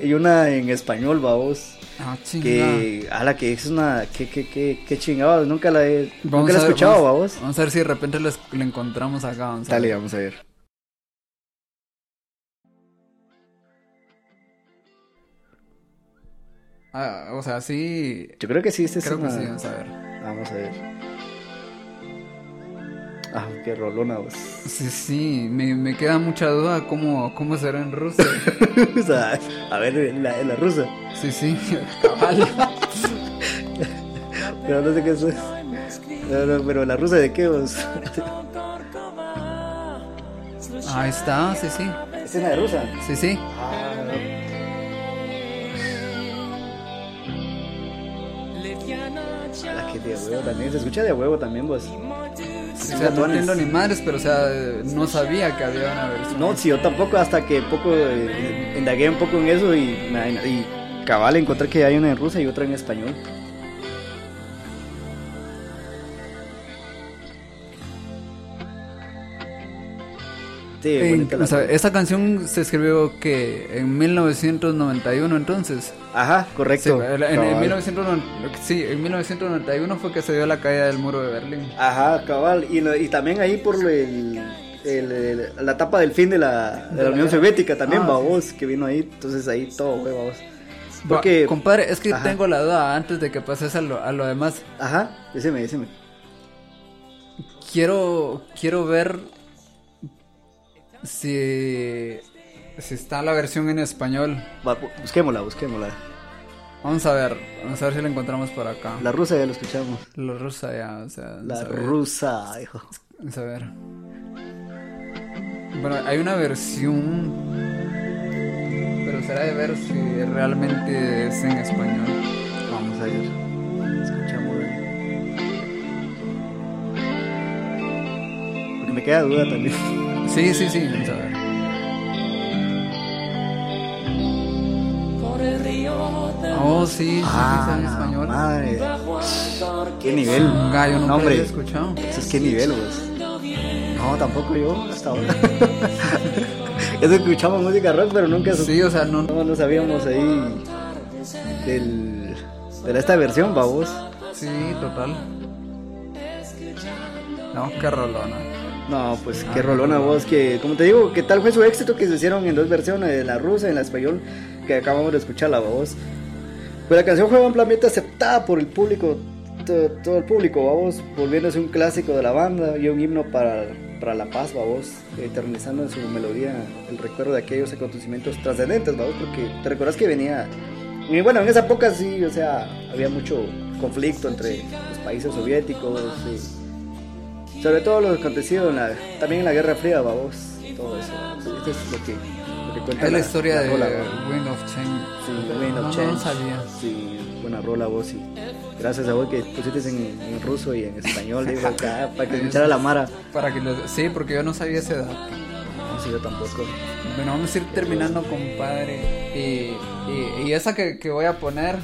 y una en español, vamos. Ah, chinga. Que, a la que es una, que, que, que, que chingados, nunca la he, Vamos nunca la he a ver, escuchado, vamos, vamos. Vamos a ver si de repente le encontramos acá. Vamos a Dale, ver. vamos a ver. Ah, o sea, sí. Yo creo que sí, este es Creo que una- sí, vamos a ver. Vamos a ver. Ah, qué rolona, vos. Sí, sí, me, me queda mucha duda cómo, cómo será en Rusia. O sea, a ver, la, la rusa. Sí, sí, cabal. Pero no sé qué es. No, no, pero la rusa de qué vos. Ahí está, sí, sí. Es una de rusa. Sí, sí. A la que de huevo también. Se escucha de huevo también, vos. O sea, no entiendo ni madres, pero o sea, no sabía que había una versión. No, sí, yo tampoco, hasta que poco eh, indagué un poco en eso y, y cabal encontré que hay una en rusa y otra en español. Sí, En- bonita la o sea, esta canción se escribió que en 1991 entonces. Ajá, Sí, correcto. en, en. 1990 sí, en 1991 fue que se dio la caída del muro de Berlín. Ajá, cabal. Y, y también ahí por el, el- el- la etapa del fin de la, de la Unión Soviética también, Ah, babos, que vino ahí, entonces ahí todo fue, babos. Porque, compadre, es que Ajá. tengo la duda antes de que pases a lo, a lo demás. ajá, díseme, díseme. Quiero, quiero ver si, si está la versión en español. Va, bu- busquémosla, busquémosla. Vamos a ver, vamos a ver si la encontramos por acá. La rusa ya lo escuchamos. La rusa ya, o sea, La rusa, hijo. Vamos a ver. Bueno, hay una versión, pero será de ver si realmente es en español. Vamos a ver. Escuchamos. Me queda duda también. Sí, sí, sí, vamos a ver. Oh, sí, sí, Ah, sí, en español. madre. Qué nivel. Un gallo nunca No, hombre. había escuchado. Eso es qué nivel, vos. No, tampoco yo, hasta ahora. Eso escuchamos música rock, pero nunca Sí, o sea, no, no, no sabíamos ahí del, de esta versión, babos. Sí, total. No, qué rolona. No, pues qué rolona vos, que como te digo, ¿qué tal fue su éxito que se hicieron en dos versiones, en la rusa y en la español, que acabamos de escuchar la voz? Pues la canción fue ampliamente aceptada por el público, to- todo, el público, vamos, volviéndose un clásico de la banda y un himno para, para la paz, vamos, eternizando en su melodía el recuerdo de aquellos acontecimientos trascendentes, vamos, porque te recuerdas que venía, y bueno, en esa época sí, o sea, había mucho conflicto entre los países soviéticos, y sobre todo lo acontecido en la, también en la Guerra Fría, vamos, todo eso. Esto es lo que, lo que cuenta Es la historia de rola, vamos. Wind of Change. Sí, Wind of No, no Change. lo sabía. Sí, buena rola vos y gracias a vos que pusiste en, en ruso y en español, digo, acá, para que escuchara la Mara. Para que lo... Sí, porque yo no sabía ese dato. No sé, yo tampoco. Bueno, vamos a ir terminando, compadre. Y, y, y esa que, que voy a poner,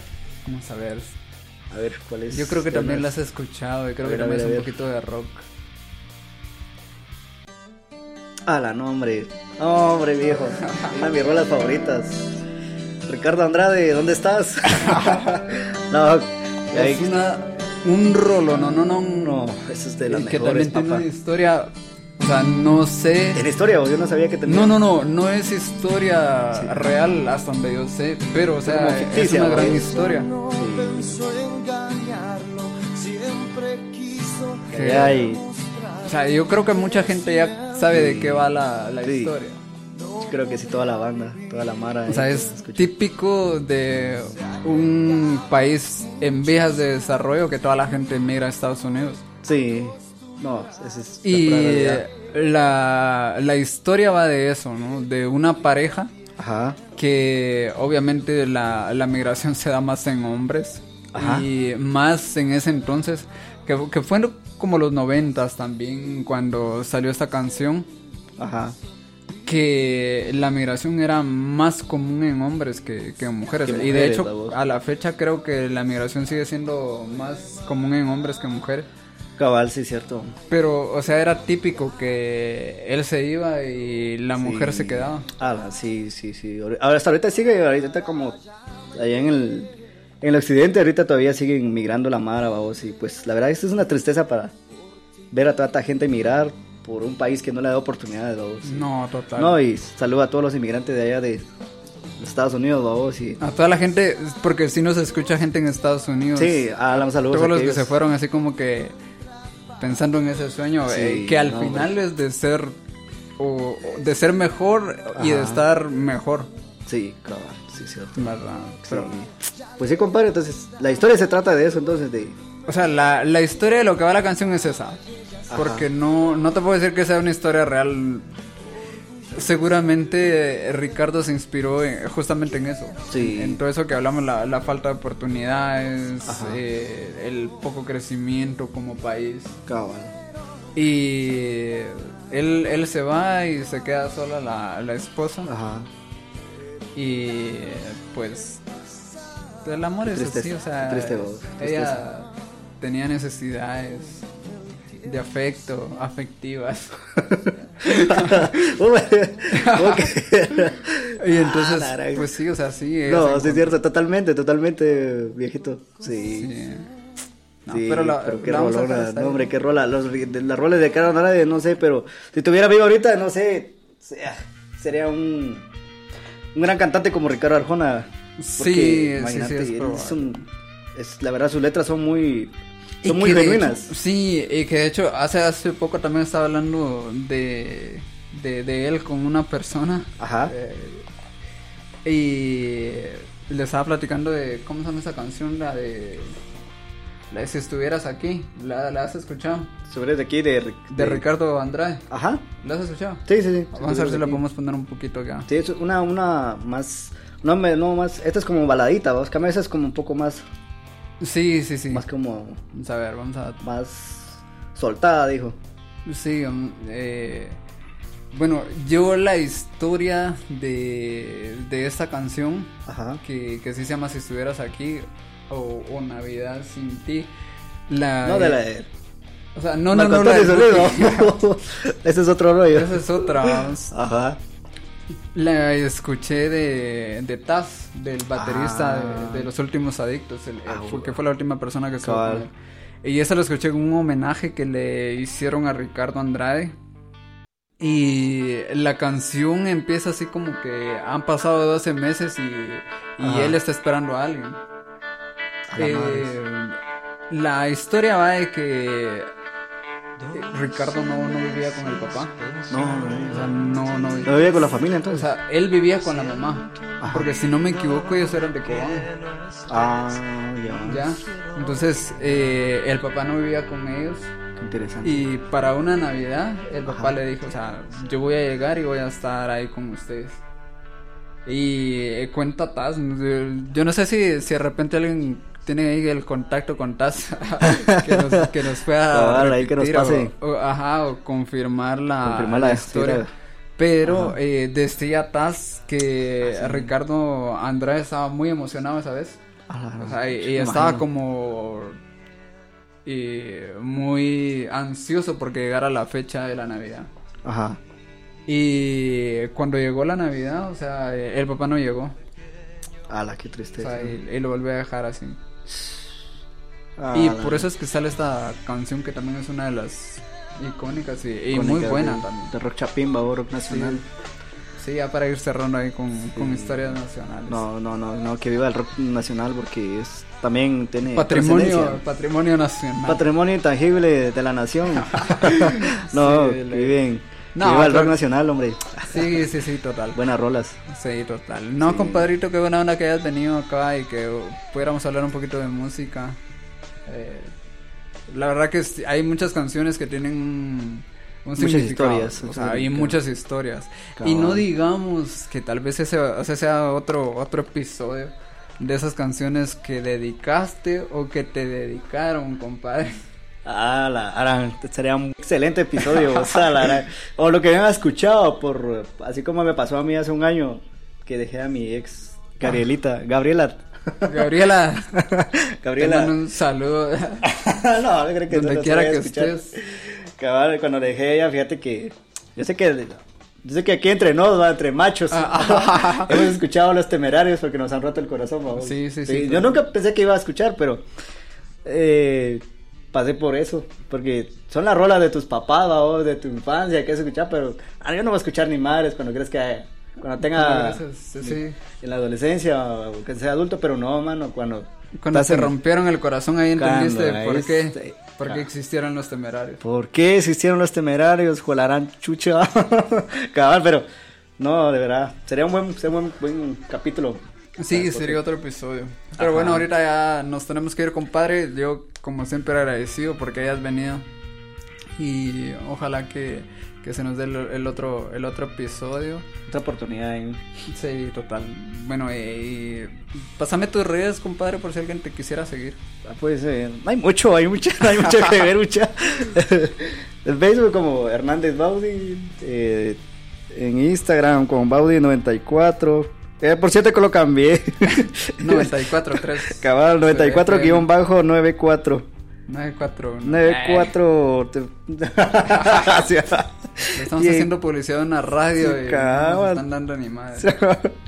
vamos a ver. A ver, ¿cuál es? Yo creo que también la has escuchado y creo que también es un poquito de rock. Ah, la nombre. Hombre, viejo. Una de mis rolas favoritas. Ricardo Andrade, ¿dónde estás? no, Es una, un rolo, no, no, no, no, eso es de las que mejores, también tiene papá. una historia, o sea, no sé. En historia, yo no sabía que tenía. No, no, no, no es historia real hasta donde yo sé, pero o sea, Como es ficticia, una ¿no? gran historia. Sí. Que hay- O sea, yo creo que mucha gente ya sabe de qué va la, la Sí. historia. yo creo que sí, toda la banda, toda la Mara. O sea, es típico de un país en vías de desarrollo que toda la gente emigra a Estados Unidos. Sí, no, esa es la Y realidad. la, la historia va de eso, ¿no? De una pareja Ajá, que obviamente la, la migración se da más en hombres Ajá. y más en ese entonces que, que fue como los noventas también cuando salió esta canción ajá. que la migración era más común en hombres que, que en mujeres. Y de hecho, a la fecha creo que la migración sigue siendo más común en hombres que en mujeres. Cabal, sí, cierto. Pero, o sea, era típico que él se iba y la mujer se quedaba. Ah, sí, sí, sí. Ahora, hasta ahorita sigue, ahorita como allá en el, en el occidente, ahorita todavía siguen migrando la Mara, vamos. Y pues la verdad, esto es una tristeza para ver a toda esta gente migrar por un país que no le da oportunidades, vamos. No, total. No, y saludo a todos los inmigrantes de allá de Estados Unidos, vamos. Y, A toda la gente, porque si nos escucha gente en Estados Unidos. sí, ah, un saludo Todos a los que se fueron así como que pensando en ese sueño, Sí, eh, que al no, final es de ser o, de ser mejor y de estar mejor, Sí, cabal, sí, cierto. ¿verdad? Pero, Sí. Pues sí, compadre, entonces la historia se trata de eso, entonces, de... o sea, la, la historia de lo que va la canción es esa. Porque no, no te puedo decir que sea una historia real. Seguramente Ricardo se inspiró en- justamente en eso. Sí. En todo eso que hablamos, la, la falta de oportunidades, eh, el poco crecimiento como país. Cabal. Y él, él se va y se queda sola la, la esposa. Ajá. Y pues el amor es así, o sea, ella tenía necesidades de afecto, afectivas. Y entonces, Ah, pues sí, o sea, sí. No, sí es cierto, totalmente, totalmente, viejito. Sí. sí. No, sí, pero la- pero qué la vamos a rolona, dejar hasta no, hombre, qué rola. Los, las roles de Ricardo Andrade, no sé, pero si tuviera vivo ahorita, no sé, sea- sería un, un gran cantante como Ricardo Arjona. Sí, sí, sí, es un- es- la verdad, sus letras son muy, Y son muy de genuinas. hecho- sí, y que de hecho hace, hace poco también estaba hablando de, de, de él con una persona. Ajá. eh, y le estaba platicando de, ¿cómo se llama esa canción? La de... La de Si estuvieras aquí, ¿la, la has escuchado? Sobre de aquí, de, Ric- De Ricardo Andrade, Ajá. ¿la has escuchado? Sí, sí, sí. Vamos a ver si la podemos poner un poquito acá. Sí, es una, una más. No, me, no más. Esta es como baladita, vos. Cambia esa es como un poco más. Sí, sí, sí. Más como. Vamos a ver, vamos a Más soltada, dijo. Sí, um, eh, bueno, yo la historia de, de esta canción, Ajá. que, que sí se llama Si estuvieras aquí, o, o Navidad sin ti, la... No de la de. O sea, no, no, no, Antonio de- Solís, Ese es otro rollo. Esa es otra. Ajá. La escuché de, de Taz, del baterista Ah. de, de Los Últimos Adictos, el, Ah, que fue la última persona que estuvo Cabal. con él. Y esa lo escuché con un homenaje que le hicieron a Ricardo Andrade. Y la canción empieza así como que han pasado 12 meses y, y él está esperando a alguien. A la Eh, la historia va de que Ricardo no, no vivía con el papá. No, O no, sea, no, no no vivía con la familia o entonces. sea, él vivía con la mamá. Porque si no me equivoco, ellos eran de Cobán. ah, ya. ¿Ya? Entonces, eh, el papá no vivía con ellos. Qué interesante. Y para una Navidad, el papá le dijo: O sea, yo voy a llegar y voy a estar ahí con ustedes. Y eh, cuenta Taz. Yo no sé si, si de repente alguien tiene ahí el contacto con Taz que, nos, que nos pueda. Cabal, ahí que nos repetir o- pase. o- ajá, o confirmar la, Confirmar la historia. historia. Pero eh, decía Taz que Ricardo Andrade estaba muy emocionado esa vez. Ah, O sea, y, estaba como eh, muy ansioso porque llegara la fecha de la Navidad. Ajá. Y cuando llegó la Navidad, o sea, el papá no llegó. Ala, qué O tristeza. sea, y, y lo volvió a dejar así. Y por eso es que sale esta canción que también es una de las icónicas y, y muy buena de- también. De rock chapimba o rock nacional. Sí, ya para ir cerrando ahí con, con historias nacionales. No, no, no, no, que viva el rock nacional porque es también tiene Patrimonio, patrimonio nacional. patrimonio intangible de la nación. no, Sí, le- bien. No, viva el rock nacional, hombre. Sí, sí, sí, total. Buenas rolas. Sí, total. No, Sí. compadrito, qué buena onda que hayas venido acá y que pudiéramos hablar un poquito de música. Eh, la verdad que hay muchas canciones que tienen un Muchas significado, historias, o un sea, hay muchas historias. Y no digamos que tal vez ese, ese sea otro, otro episodio de esas canciones que dedicaste o que te dedicaron, compadre. Ah, la, ara, sería un excelente episodio. o, sea, la o lo que habían escuchado, por así como me pasó a mí hace un año, que dejé a mi ex Gabrielita, Gabriela. Gabriela, Gabriela. un saludo. no, creo que Donde no quiera que estés. Cabal, cuando dejé a ella, fíjate que yo sé que yo sé que aquí entre nos, va, entre machos, Ah. hemos escuchado a los temerarios porque nos han roto el corazón, vamos. Sí, sí, sí, Yo pero- nunca pensé que iba a escuchar, pero eh, pasé por eso, porque son las rolas de tus papás, vamos, de tu infancia que has escuchado, pero ah, yo no voy a escuchar ni madres cuando crees que cuando tenga Sí, sí. en la adolescencia o que sea adulto, pero no, mano, cuando Cuando en- rompieron el corazón ahí entendiste por ahí qué, este- por qué ah. existieron los temerarios. ¿Por qué existieron los temerarios? Juelarán chucha. Cabal, pero no, de verdad. Sería un buen, sería un buen, buen capítulo. Sí, Ah, sería otro episodio. Pero Ajá. bueno, ahorita ya nos tenemos que ir, compadre. Yo, como siempre, agradecido porque hayas venido. Y ojalá que, que se nos dé el, el otro, el otro episodio. Otra oportunidad. ¿eh? Sí, total. Bueno, y pásame tus redes, compadre, por si alguien te quisiera seguir. Ah, Pues eh, hay mucho, hay mucha, hay mucho que ver, mucha. El Facebook como Hernández Baudi. eh, en Instagram como Baudi94. Eh, por cierto que lo cambié. 94.3. Cabal, 94 guion bajo 94. 94. 94. te- Le estamos Y- haciendo publicidad en una radio Sí, y nos están dando ni madre.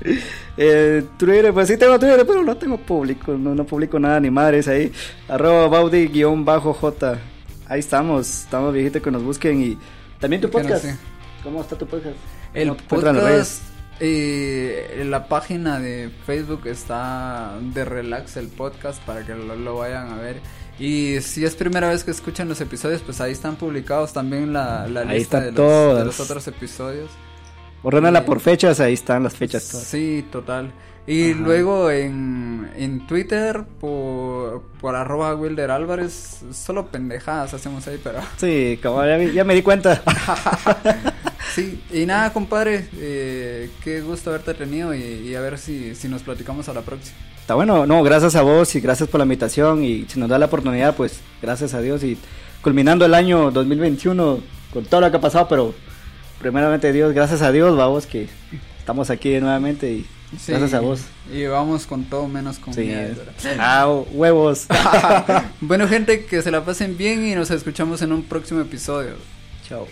eh, Twitter, pues sí tengo Twitter, pero no tengo público, no, no publico nada ni madres ahí. Arroba Baudi-J. Ahí estamos, estamos viejitos que nos busquen y también tu no podcast. sé. ¿Cómo está tu podcast? El podcast, eh, la página de Facebook está de Relax el podcast para que lo, lo vayan a ver. Y si es primera vez que escuchan los episodios, pues ahí están publicados también la, la lista de los, de los otros episodios. Ordenala Sí. por fechas, ahí están las fechas todas. Sí, total. Y Ajá. luego en, en Twitter por, por arroba Wilder Álvarez, solo pendejadas hacemos ahí, pero... Sí, como ya, me di cuenta. Sí, y nada, compadre, eh, qué gusto haberte tenido y, y a ver si, si nos platicamos a la próxima. Está bueno, no, gracias a vos y gracias por la invitación y si nos da la oportunidad, pues gracias a Dios y culminando el año 2021 con todo lo que ha pasado, pero primeramente Dios, gracias a Dios, vamos que estamos aquí nuevamente y Sí, gracias a vos. Y vamos con todo menos con Sí. miedo. Ah, huevos. bueno, gente, que se la pasen bien y nos escuchamos en un próximo episodio. Chao.